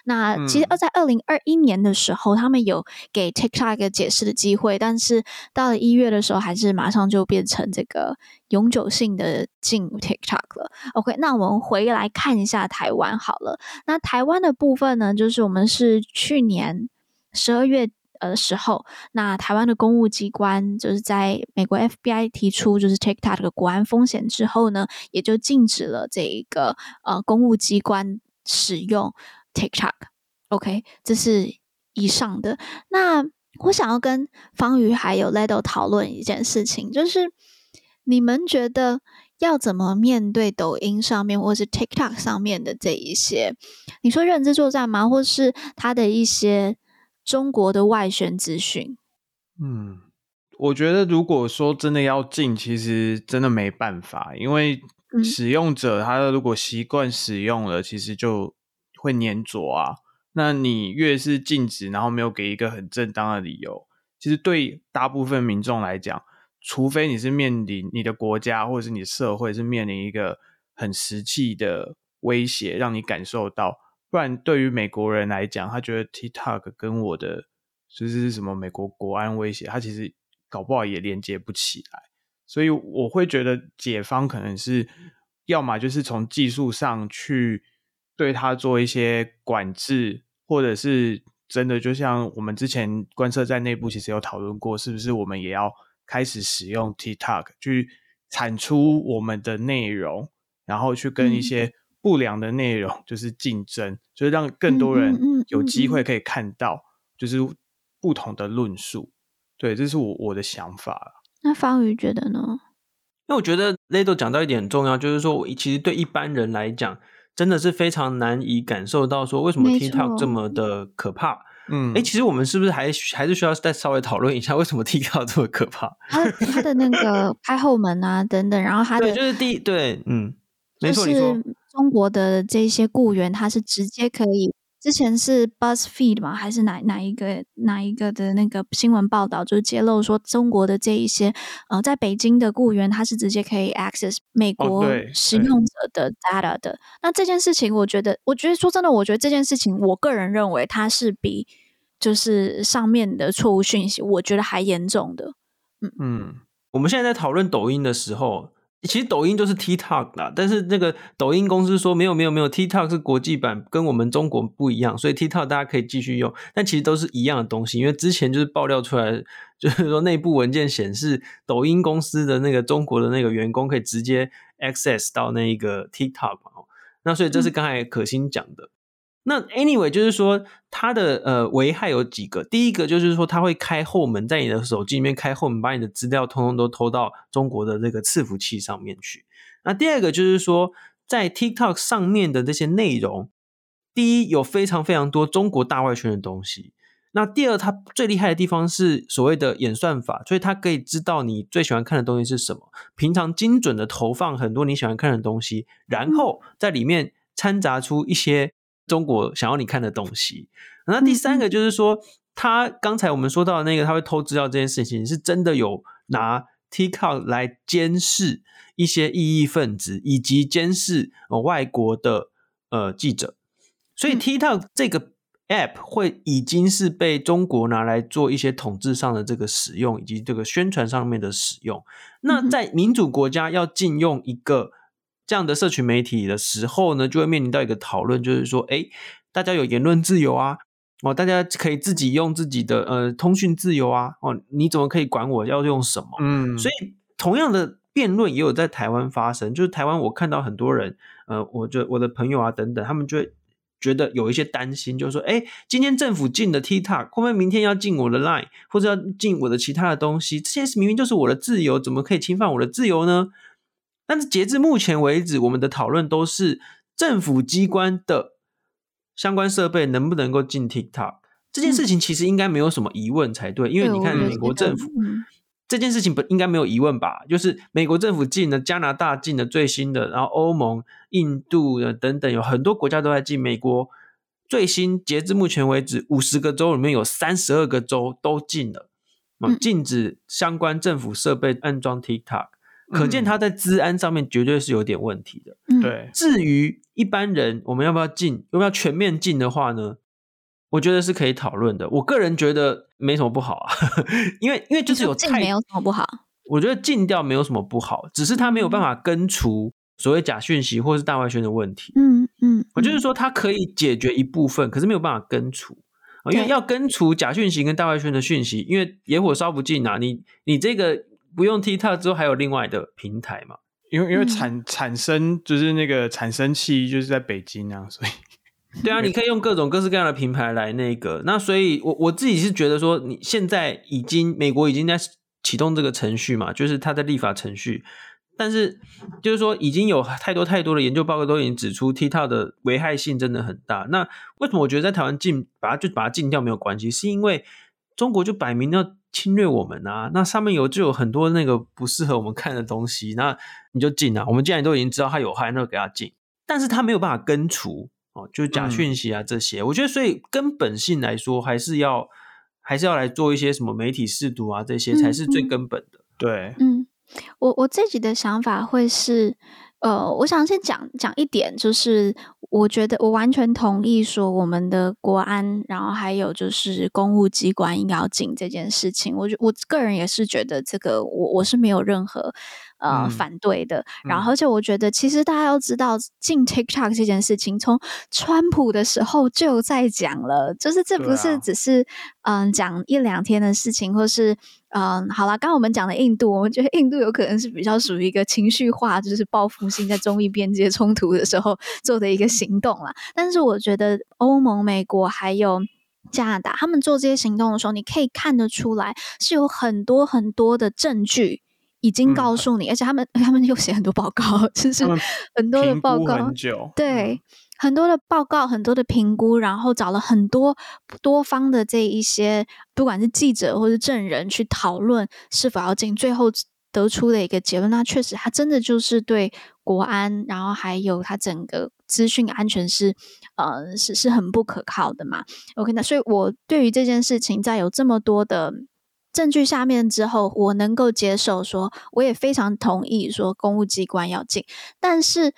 [SPEAKER 2] 那其实，在二零二一年的时候，嗯，他们有给 TikTok 一个解释的机会，但是到了一月的时候，还是马上就变成这个永久性的禁 TikTok 了。OK，那我们回来看一下台湾好了。那台湾的部分呢，就是我们是去年十二月呃的时候，那台湾的公务机关就是在美国 FBI 提出就是 TikTok 的国安风险之后呢，也就禁止了这一个呃公务机关使用。TikTok，OK，这是以上的。那我想要跟方宇还有 Ledo 讨论一件事情，就是你们觉得要怎么面对抖音上面或是 TikTok 上面的这一些，你说认知作战吗？或是他的一些中国的外宣资讯？
[SPEAKER 3] 嗯，我觉得如果说真的要禁，其实真的没办法，因为使用者他如果习惯使用了，其实就。会黏着啊，那你越是禁止，然后没有给一个很正当的理由，其实对大部分民众来讲，除非你是面临你的国家或者是你的社会是面临一个很实际的威胁，让你感受到，不然对于美国人来讲，他觉得 TikTok 跟我的就是什么美国国安威胁，他其实搞不好也连接不起来，所以我会觉得解方可能是要么就是从技术上去。对它做一些管制，或者是真的，就像我们之前观测在内部其实有讨论过，是不是我们也要开始使用 TikTok 去产出我们的内容，然后去跟一些不良的内容 就是竞争，嗯、就是让更多人有机会可以看到，就是不同的论述。对，这是我我的想法。
[SPEAKER 2] 那方宇觉得呢？
[SPEAKER 4] 那我觉得 Ledo 讲到一点很重要，就是说，我其实对一般人来讲。真的是非常难以感受到说为什么 TikTok 这么的可怕。嗯，哎，其实我们是不是还还是需要再稍微讨论一下为什么 TikTok 这么可怕？
[SPEAKER 2] 它它的那个开后门啊等等，然后它的
[SPEAKER 4] 对就是第对嗯，没错，就是
[SPEAKER 2] 中国的这些雇员他是直接可以。之前是 BuzzFeed 吗？还是哪哪一个哪一个的那个新闻报道，就是揭露说中国的这一些呃，在北京的雇员，他是直接可以 access 美国使用者的 data 的。哦、那这件事情，我觉得，我觉得说真的，我觉得这件事情，我个人认为它是比就是上面的错误讯息，我觉得还严重的。嗯
[SPEAKER 4] 嗯，我们现在在讨论抖音的时候。其实抖音就是 TikTok 啦，但是那个抖音公司说没有没有没有，TikTok 是国际版，跟我们中国不一样，所以 TikTok 大家可以继续用。但其实都是一样的东西，因为之前就是爆料出来，就是说内部文件显示，抖音公司的那个中国的那个员工可以直接 access 到那个 TikTok 嘛，那所以这是刚才可心讲的。嗯那 anyway 就是说，它的呃危害有几个。第一个就是说，它会开后门，在你的手机里面开后门，把你的资料通通都偷到中国的这个伺服器上面去。那第二个就是说，在 TikTok 上面的这些内容，第一有非常非常多中国大外圈的东西。那第二，它最厉害的地方是所谓的演算法，所以它可以知道你最喜欢看的东西是什么，平常精准的投放很多你喜欢看的东西，然后在里面掺杂出一些。中国想要你看的东西，那第三个就是说，他刚才我们说到的那个他会偷资料这件事情，是真的有拿 TikTok 来监视一些异议分子，以及监视呃外国的呃记者，所以 TikTok 这个。App 会已经是被中国拿来做一些统治上的这个使用，以及这个宣传上面的使用。那在民主国家要禁用一个这样的社群媒体的时候呢，就会面临到一个讨论，就是说，哎，大家有言论自由啊，哦，大家可以自己用自己的呃通讯自由啊，哦，你怎么可以管我要用什么？嗯，所以同样的辩论也有在台湾发生，就是台湾我看到很多人，呃，我就我的朋友啊等等，他们就会。觉得有一些担心，就是说，哎，今天政府禁的 TikTok，会不会明天要禁我的 Line，或者要禁我的其他的东西？这些明明就是我的自由，怎么可以侵犯我的自由呢？但是截至目前为止，我们的讨论都是政府机关的相关设备能不能够进 TikTok 这件事情，其实应该没有什么疑问才对，因为你看美国政府。这件事情不应该没有疑问吧？就是美国政府禁了，加拿大禁了最新的，然后欧盟、印度的等等，有很多国家都在禁。美国最新截至目前为止，五十个州里面有三十二个州都禁了，嗯，禁止相关政府设备安装 TikTok，可见他在治安上面绝对是有点问题的。
[SPEAKER 3] 对，
[SPEAKER 4] 至于一般人，我们要不要禁？要不要全面禁的话呢？我觉得是可以讨论的。我个人觉得没什么不好啊，因为因为就是有太
[SPEAKER 2] 禁没有什么不好。
[SPEAKER 4] 我觉得禁掉没有什么不好，只是它没有办法根除所谓假讯息或是大外宣的问题。
[SPEAKER 2] 嗯嗯，
[SPEAKER 4] 我就是说它可以解决一部分，可是没有办法根除。因为要根除假讯息跟大外宣的讯息，因为野火烧不尽啊。你你这个不用 TikTok 之后，还有另外的平台嘛？
[SPEAKER 3] 因为因为产产生就是那个产生器就是在北京啊，所以。
[SPEAKER 4] 对啊，你可以用各种各式各样的品牌来那个，那所以我，我我自己是觉得说，你现在已经美国已经在启动这个程序嘛，就是它的立法程序，但是就是说已经有太多太多的研究报告都已经指出 TikTok 的危害性真的很大。那为什么我觉得在台湾禁把它就把它禁掉没有关系？是因为中国就摆明要侵略我们啊，那上面有就有很多那个不适合我们看的东西，那你就禁啊。我们既然都已经知道它有害，那就给它禁，但是它没有办法根除。哦，就是假讯息啊，这些，嗯，我觉得，所以根本性来说，还是要还是要来做一些什么媒体试读啊，这些才是最根本的。
[SPEAKER 3] 嗯、对，
[SPEAKER 2] 嗯，我我自己的想法会是，呃，我想先讲讲一点，就是我觉得我完全同意说，我们的国安，然后还有就是公务机关应该要紧这件事情。我我个人也是觉得这个，我我是没有任何。呃、嗯，反对的。然后，而且我觉得，其实大家要知道，进 TikTok 这件事情，从川普的时候就在讲了，就是这不是只是嗯、啊呃、讲一两天的事情，或是嗯、呃，好啦，刚刚我们讲的印度，我们觉得印度有可能是比较属于一个情绪化，就是报复性在中印边界冲突的时候做的一个行动啦。但是，我觉得欧盟、美国还有加拿大，他们做这些行动的时候，你可以看得出来，是有很多很多的证据。已经告诉你，嗯，而且他们 他们又写很多报告，就是很多的报告，对，很多的报告，很多的评估，然后找了很多多方的这一些，不管是记者或是证人去讨论是否要进，最后得出的一个结论，那确实，他真的就是对国安，然后还有他整个资讯安全是，呃，是是很不可靠的嘛。OK，那所以我对于这件事情，在有这么多的。证据下面之后，我能够接受说，我也非常同意说公务机关要进。但是，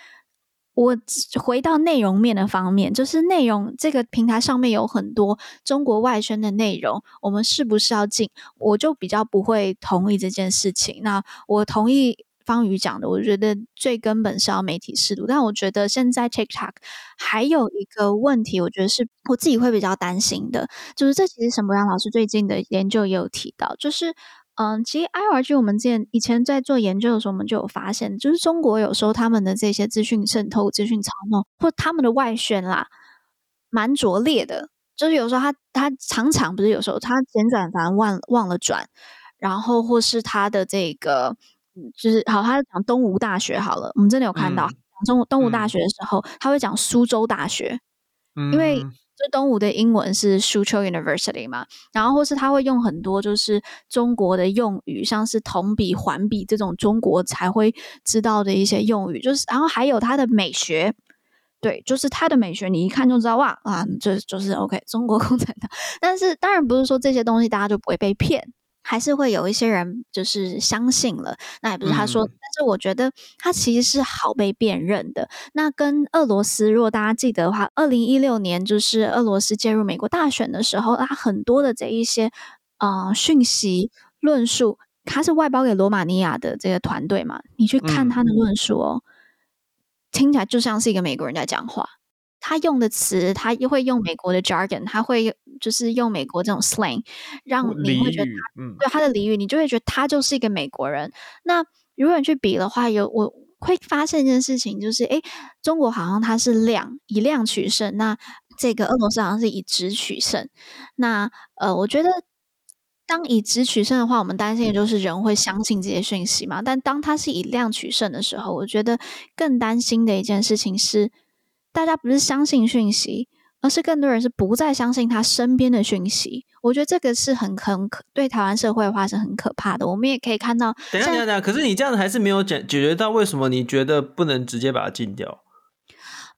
[SPEAKER 2] 我回到内容面的方面，就是内容这个平台上面有很多中国外宣的内容，我们是不是要进？我就比较不会同意这件事情。那我同意。方宇讲的，我觉得最根本是要媒体适度，但我觉得现在 TikTok 还有一个问题，我觉得是我自己会比较担心的，就是这其实沈博洋老师最近的研究也有提到，就是嗯，其实 I R G 我们之前以前在做研究的时候，我们就有发现，就是中国有时候他们的这些资讯渗透、资讯操弄，或他们的外宣啦，蛮拙劣的，就是有时候他他常常不是有时候他简转繁忘忘了转，然后或是他的这个。就是好，他讲东吴大学好了，我们真的有看到讲、嗯、中东吴大学的时候，嗯、他会讲苏州大学，嗯、因为就东吴的英文是苏州 University 嘛，然后或是他会用很多就是中国的用语，像是同比、环比这种中国才会知道的一些用语，就是然后还有他的美学，对，就是他的美学，你一看就知道哇啊，这就是 OK 中国 共产党。但是当然不是说这些东西大家就不会被骗，还是会有一些人就是相信了。那也不是他说，嗯、但是我觉得他其实是好被辨认的。那跟俄罗斯，如果大家记得的话，二零一六年就是俄罗斯介入美国大选的时候，他很多的这一些啊、呃、讯息论述，他是外包给罗马尼亚的这个团队嘛，你去看他的论述哦。嗯听起来就像是一个美国人在讲话，他用的词，他又会用美国的 jargon，他会就是用美国这种 slang，让你会觉得他，嗯，对他的俚语，你就会觉得他就是一个美国人。那如果你去比的话，有我会发现一件事情，就是诶，中国好像它是量以量取胜，那这个俄罗斯好像是以质取胜。那呃，我觉得。当以质取胜的话，我们担心的就是人会相信这些讯息嘛。但当它是以量取胜的时候，我觉得更担心的一件事情是，大家不是相信讯息，而是更多人是不再相信他身边的讯息。我觉得这个是很很可对台湾社会的话是很可怕的。我们也可以看到，
[SPEAKER 4] 等一下，等一下，可是你这样子还是没有解解决到为什么你觉得不能直接把它禁掉？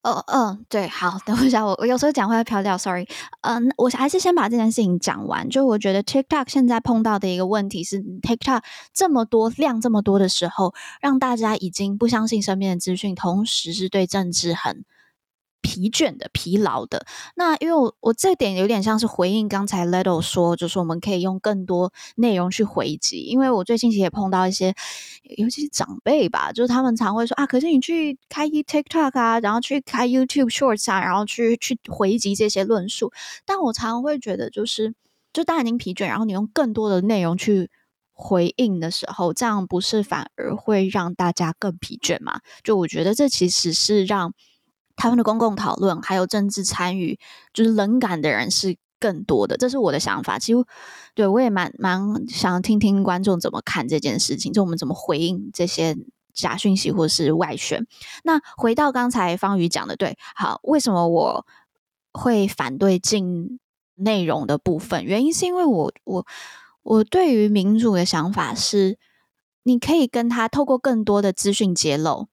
[SPEAKER 2] 哦，嗯、呃，对，好，等我一下，我我有时候讲话会飘掉，sorry。嗯，我还是先把这件事情讲完。就我觉得 TikTok 现在碰到的一个问题是，TikTok 这么多量这么多的时候，让大家已经不相信身边的资讯，同时是对政治很。疲倦的、疲劳的，那因为我我这点有点像是回应刚才 Leto 说，就是我们可以用更多内容去回击。因为我最近其实也碰到一些，尤其是长辈吧，就是他们常会说啊，可是你去开一 TikTok 啊，然后去开 YouTube Shorts 啊，然后去去回击这些论述。但我常常会觉得，就是就大家已经疲倦，然后你用更多的内容去回应的时候，这样不是反而会让大家更疲倦吗？就我觉得这其实是让。台湾的公共讨论还有政治参与，就是冷感的人是更多的，这是我的想法。其实，对我也蛮蛮想听听观众怎么看这件事情，就我们怎么回应这些假讯息或是外宣。那回到刚才方宇讲的，对，好，为什么我会反对进内容的部分？原因是因为我我我对于民主的想法是，你可以跟他透过更多的资讯揭露。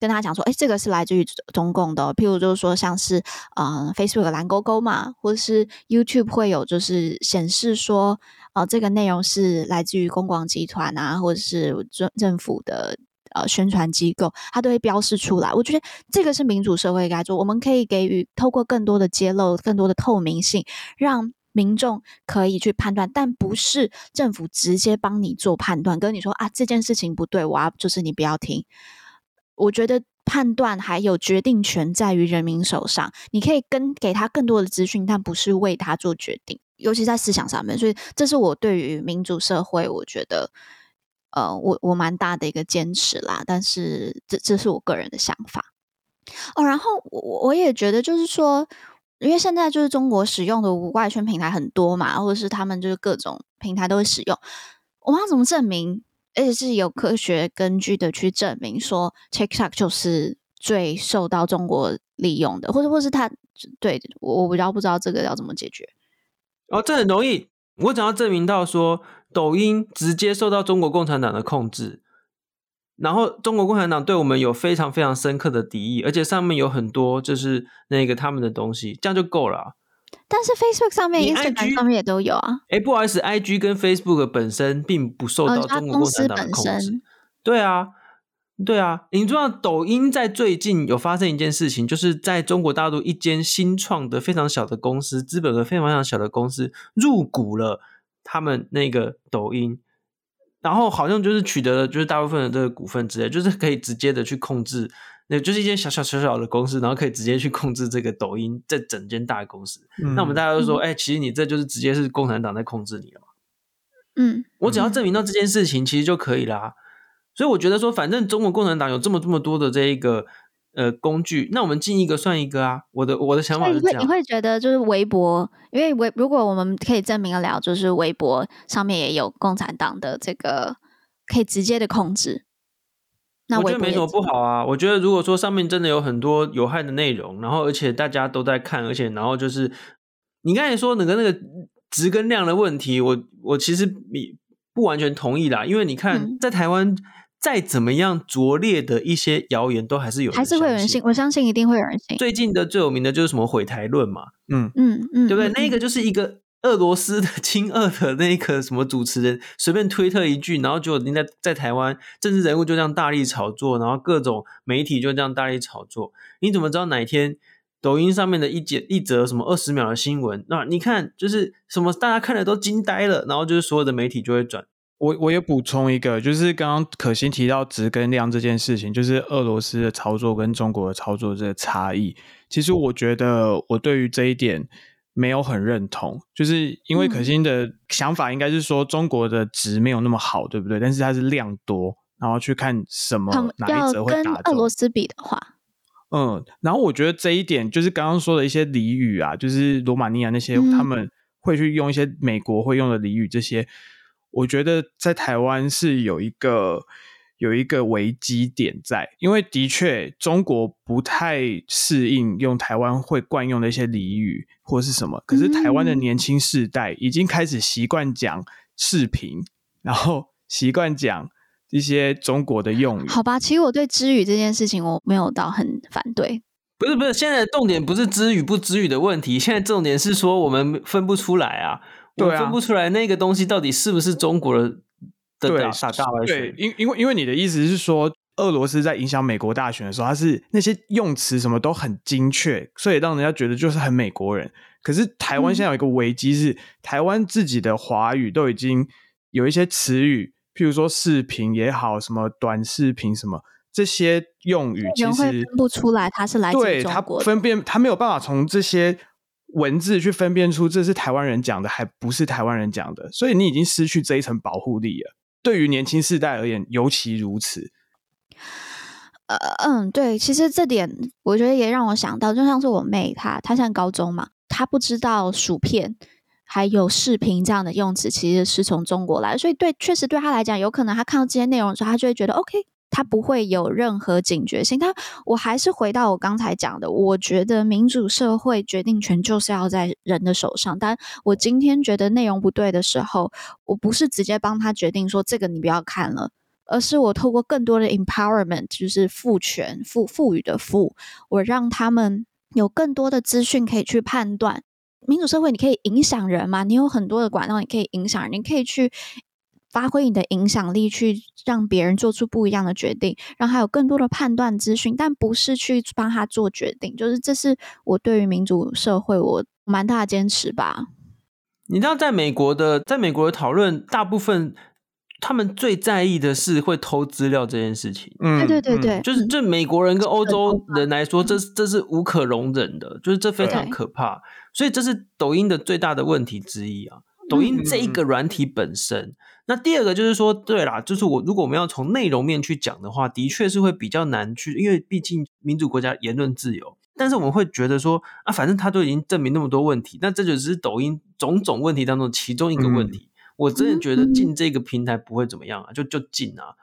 [SPEAKER 2] 跟他讲说，哎，这个是来自于中共的，譬如就是说，像是呃，Facebook 蓝勾勾嘛，或者是 YouTube 会有就是显示说，呃，这个内容是来自于公广集团啊，或者是政政府的呃宣传机构，它都会标示出来。我觉得这个是民主社会该做，我们可以给予透过更多的揭露、更多的透明性，让民众可以去判断，但不是政府直接帮你做判断，跟你说啊，这件事情不对，我要就是你不要听。我觉得判断还有决定权在于人民手上，你可以跟给他更多的资讯，但不是为他做决定，尤其在思想上面。所以，这是我对于民主社会，我觉得，呃，我我蛮大的一个坚持啦。但是，这这是我个人的想法。哦，然后我我也觉得，就是说，因为现在就是中国使用的外圈平台很多嘛，或者是他们就是各种平台都会使用，我们要怎么证明？而且是有科学根据的去证明说，TikTok 就是最受到中国利用的，或者或是他对我我比较不知道这个要怎么解决。
[SPEAKER 4] 哦，这很容易，我只要证明到说，抖音直接受到中国共产党的控制，然后中国共产党对我们有非常非常深刻的敌意，而且上面有很多就是那个他们的东西，这样就够了。
[SPEAKER 2] 但是 Facebook 上面、Instagram 上面也都有啊。
[SPEAKER 4] 哎，不好意思，IG 跟 Facebook 本身并不受到中国共产党的控制。哦、对啊，对啊。你知道抖音在最近有发生一件事情，就是在中国大陆一间新创的非常小的公司，资本额非常非常小的公司入股了他们那个抖音，然后好像就是取得了就是大部分的这个股份之类，就是可以直接的去控制。那就是一间小小小小的公司，然后可以直接去控制这个抖音这整间大公司。嗯、那我们大家都说，哎、欸，其实你这就是直接是共产党在控制你了嘛。
[SPEAKER 2] 嗯，
[SPEAKER 4] 我只要证明到这件事情，其实就可以啦。所以我觉得说，反正中国共产党有这么这么多的这一个呃工具，那我们进一个算一个啊。我的我的想法是这样。
[SPEAKER 2] 你会你会觉得就是微博，因为微如果我们可以证明得了，就是微博上面也有共产党的这个可以直接的控制。
[SPEAKER 4] 我觉得没什么不好啊。我觉得如果说上面真的有很多有害的内容，然后而且大家都在看，而且然后就是你刚才说那个那个值跟量的问题，我我其实不完全同意啦。因为你看，在台湾再怎么样拙劣的一些谣言，都还是有人
[SPEAKER 2] 还是会有人信。我相信一定会有人信。
[SPEAKER 4] 最近的最有名的就是什么毁台论嘛，
[SPEAKER 3] 嗯
[SPEAKER 2] 嗯嗯，
[SPEAKER 4] 对不对？
[SPEAKER 2] 嗯、
[SPEAKER 4] 那个就是一个俄罗斯的亲俄的那个什么主持人随便推特一句，然后就人家在台湾政治人物就这样大力炒作，然后各种媒体就这样大力炒作。你怎么知道哪一天？抖音上面的一节一则什么二十秒的新闻，那你看就是什么大家看了都惊呆了，然后就是所有的媒体就会转。
[SPEAKER 3] 我我也补充一个，就是刚刚可心提到质跟量这件事情，就是俄罗斯的操作跟中国的操作这个差异。其实我觉得我对于这一点没有很认同，就是因为可心的想法应该是说中国的值没有那么好，对不对？但是它是量多，然后去看什么哪一折会打中。
[SPEAKER 2] 跟俄罗斯比的话。
[SPEAKER 3] 嗯，然后我觉得这一点就是刚刚说的一些俚语啊，就是罗马尼亚那些、嗯、他们会去用一些美国会用的俚语，这些我觉得在台湾是有一个有一个危机点在，因为的确中国不太适应用台湾会惯用的一些俚语或是什么，可是台湾的年轻世代已经开始习惯讲视频，然后习惯讲。一些中国的用语，
[SPEAKER 2] 好吧，其实我对知语这件事情我没有到很反对。
[SPEAKER 4] 不是不是，现在的重点不是知语不知语的问题，现在重点是说我们分不出来啊，对啊，我分不出来那个东西到底是不是中国的的大大大外。
[SPEAKER 3] 对，因因为因为你的意思是说，俄罗斯在影响美国大选的时候，它是那些用词什么都很精确，所以让人家觉得就是很美国人。可是台湾现在有一个危机是，嗯、台湾自己的华语都已经有一些词语。譬如说视频也好，什么短视频什么这些用语，其实
[SPEAKER 2] 分不出来它是来自中国的。
[SPEAKER 3] 对，他分辨他没有办法从这些文字去分辨出这是台湾人讲的，还不是台湾人讲的，所以你已经失去这一层保护力了。对于年轻世代而言，尤其如此。
[SPEAKER 2] 呃嗯，对，其实这点我觉得也让我想到，就像是我妹她，她上高中嘛，她不知道薯片。还有视频这样的用词，其实是从中国来，所以对，确实对她来讲，有可能她看到这些内容的时候，她就会觉得 OK，他不会有任何警觉性。他，我还是回到我刚才讲的，我觉得民主社会决定权就是要在人的手上。但我今天觉得内容不对的时候，我不是直接帮他决定说这个你不要看了，而是我透过更多的 empowerment，就是赋权、赋赋予的赋，我让他们有更多的资讯可以去判断。民主社会，你可以影响人嘛？你有很多的管道，你可以影响人，你可以去发挥你的影响力，去让别人做出不一样的决定，让他有更多的判断资讯，但不是去帮他做决定。就是这是我对于民主社会我蛮大的坚持吧。
[SPEAKER 4] 你知道，在美国的，在美国的讨论，大部分。他们最在意的是会偷资料这件事情。
[SPEAKER 2] 嗯，对对对对，
[SPEAKER 4] 就是这美国人跟欧洲人来说，这这是无可容忍的，就是这非常可怕。所以这是抖音的最大的问题之一啊。抖音这一个软体本身，那第二个就是说，对啦，就是我如果我们要从内容面去讲的话，的确是会比较难去，因为毕竟民主国家言论自由。但是我们会觉得说啊，反正他都已经证明那么多问题，那这就只是抖音种种问题当中其中一个问题。我真的觉得进这个平台不会怎么样啊，就就进啊，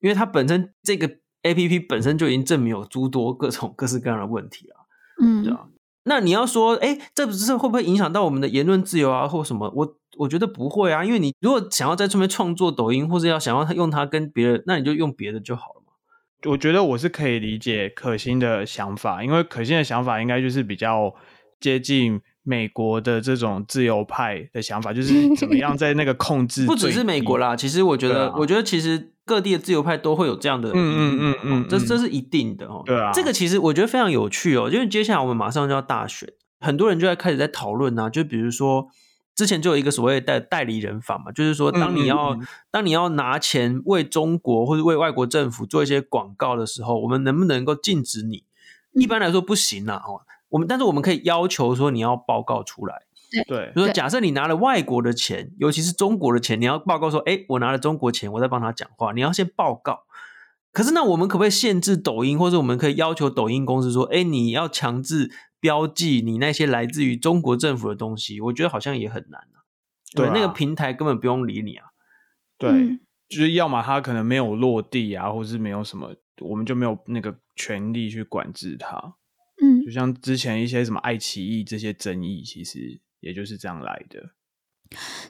[SPEAKER 4] 因为它本身这个 APP 本身就已经证明有诸多各种 各式各样的问题啊，嗯，对啊。那你要说，哎，这不是会不会影响到我们的言论自由啊，或什么？我我觉得不会啊，因为你如果想要在上面创作抖音，或者要想要用它跟别人，那你就用别的就好了嘛。
[SPEAKER 3] 我觉得我是可以理解可心的想法，因为可心的想法应该就是比较接近。美国的这种自由派的想法，就是怎么样 在那个控制，
[SPEAKER 4] 不只是美国啦。其实我觉得，啊、我觉得其实各地的自由派都会有这样的，嗯嗯嗯嗯，这这是一定的哦。
[SPEAKER 3] 对啊，
[SPEAKER 4] 这个其实我觉得非常有趣哦，因为接下来我们马上就要大选，很多人就在开始在讨论啊，就比如说之前就有一个所谓的代代理人法嘛，就是说当你要嗯嗯嗯当你要拿钱为中国或者为外国政府做一些广告的时候，我们能不能够禁止你？一般来说不行啊，哦。我们但是我们可以要求说你要报告出来，
[SPEAKER 3] 对，
[SPEAKER 4] 比如说假设你拿了外国的钱，尤其是中国的钱，你要报告说，哎，我拿了中国钱，我在帮他讲话，你要先报告。可是那我们可不可以限制抖音，或者我们可以要求抖音公司说，哎，你要强制标记你那些来自于中国政府的东西？我觉得好像也很难啊。对，对啊，那个平台根本不用理你啊。
[SPEAKER 3] 对，嗯，就是要么他可能没有落地啊，或是没有什么，我们就没有那个权利去管制它。
[SPEAKER 2] 嗯，
[SPEAKER 3] 就像之前一些什么爱奇艺这些争议，其实也就是这样来的。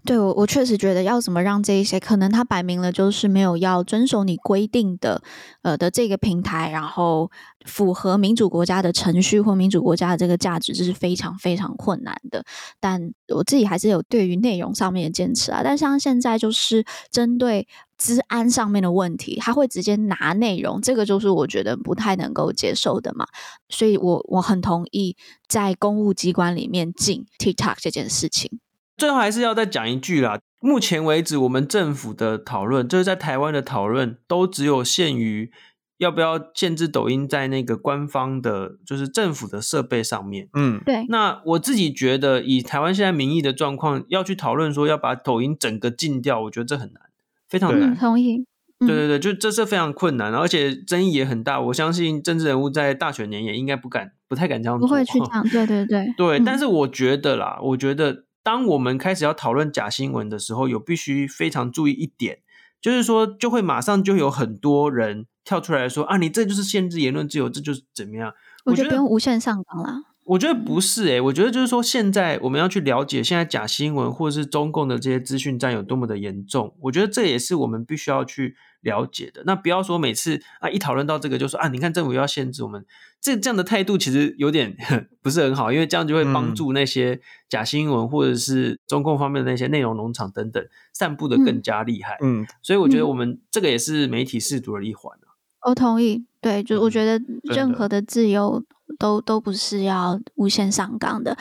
[SPEAKER 2] 对，我我确实觉得要怎么让这一些可能他摆明了就是没有要遵守你规定的，呃的这个平台，然后符合民主国家的程序或民主国家的这个价值，这是非常非常困难的。但我自己还是有对于内容上面的坚持啊。但像现在就是针对资安上面的问题，他会直接拿内容，这个就是我觉得不太能够接受的嘛。所以我我很同意在公务机关里面禁 TikTok 这件事情。
[SPEAKER 4] 最后还是要再讲一句啦。目前为止，我们政府的讨论，就是在台湾的讨论，都只有限于要不要限制抖音在那个官方的，就是政府的设备上面。
[SPEAKER 3] 嗯，
[SPEAKER 2] 对。
[SPEAKER 4] 那我自己觉得，以台湾现在民意的状况，要去讨论说要把抖音整个禁掉，我觉得这很难，非常难。
[SPEAKER 2] 嗯，同意。
[SPEAKER 4] 对对对，就这是非常困难，而且争议也很大。我相信政治人物在大选年也应该不敢，不太敢这样做。
[SPEAKER 2] 不会去讲。对对对。
[SPEAKER 4] 对，
[SPEAKER 2] 嗯，
[SPEAKER 4] 但是我觉得啦，我觉得。当我们开始要讨论假新闻的时候，有必须非常注意一点，就是说，就会马上就有很多人跳出来说啊，你这就是限制言论自由，这就是怎么样？
[SPEAKER 2] 我觉得不用无限上纲啦。
[SPEAKER 4] 我觉得不是诶、欸，我觉得就是说，现在我们要去了解现在假新闻或者是中共的这些资讯战有多么的严重，我觉得这也是我们必须要去了解的。那不要说每次啊一讨论到这个就说啊，你看政府要限制我们。这这样的态度其实有点 不是很好，因为这样就会帮助那些假新闻或者是中共方面的那些内容农场等等散布的更加厉害。
[SPEAKER 3] 嗯，
[SPEAKER 4] 所以我觉得我们这个也是媒体试读的一环啊。
[SPEAKER 2] 我同意，对，就我觉得任何的自由。都都不是要无限上纲的。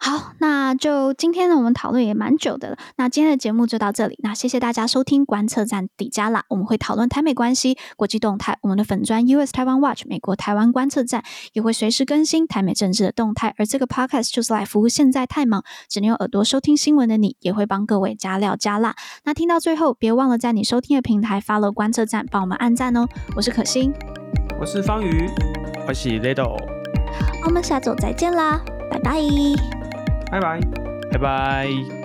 [SPEAKER 2] 好，那就今天呢，我们讨论也蛮久的了。那今天的节目就到这里。那谢谢大家收听观测站底加啦，我们会讨论台美关系、国际动态。我们的粉砖 US Taiwan Watch 美国台湾观测站也会随时更新台美政治的动态。而这个 Podcast 就是来服务现在太忙只能用耳朵收听新闻的你，也会帮各位加料加辣。那听到最后，别忘了在你收听的平台 follow 观测站，帮我们按赞哦。我是可心，
[SPEAKER 4] 我是方瑜，
[SPEAKER 3] 我是 Little。
[SPEAKER 2] 我们下周再见啦，拜拜，
[SPEAKER 4] 拜拜，
[SPEAKER 3] 拜拜。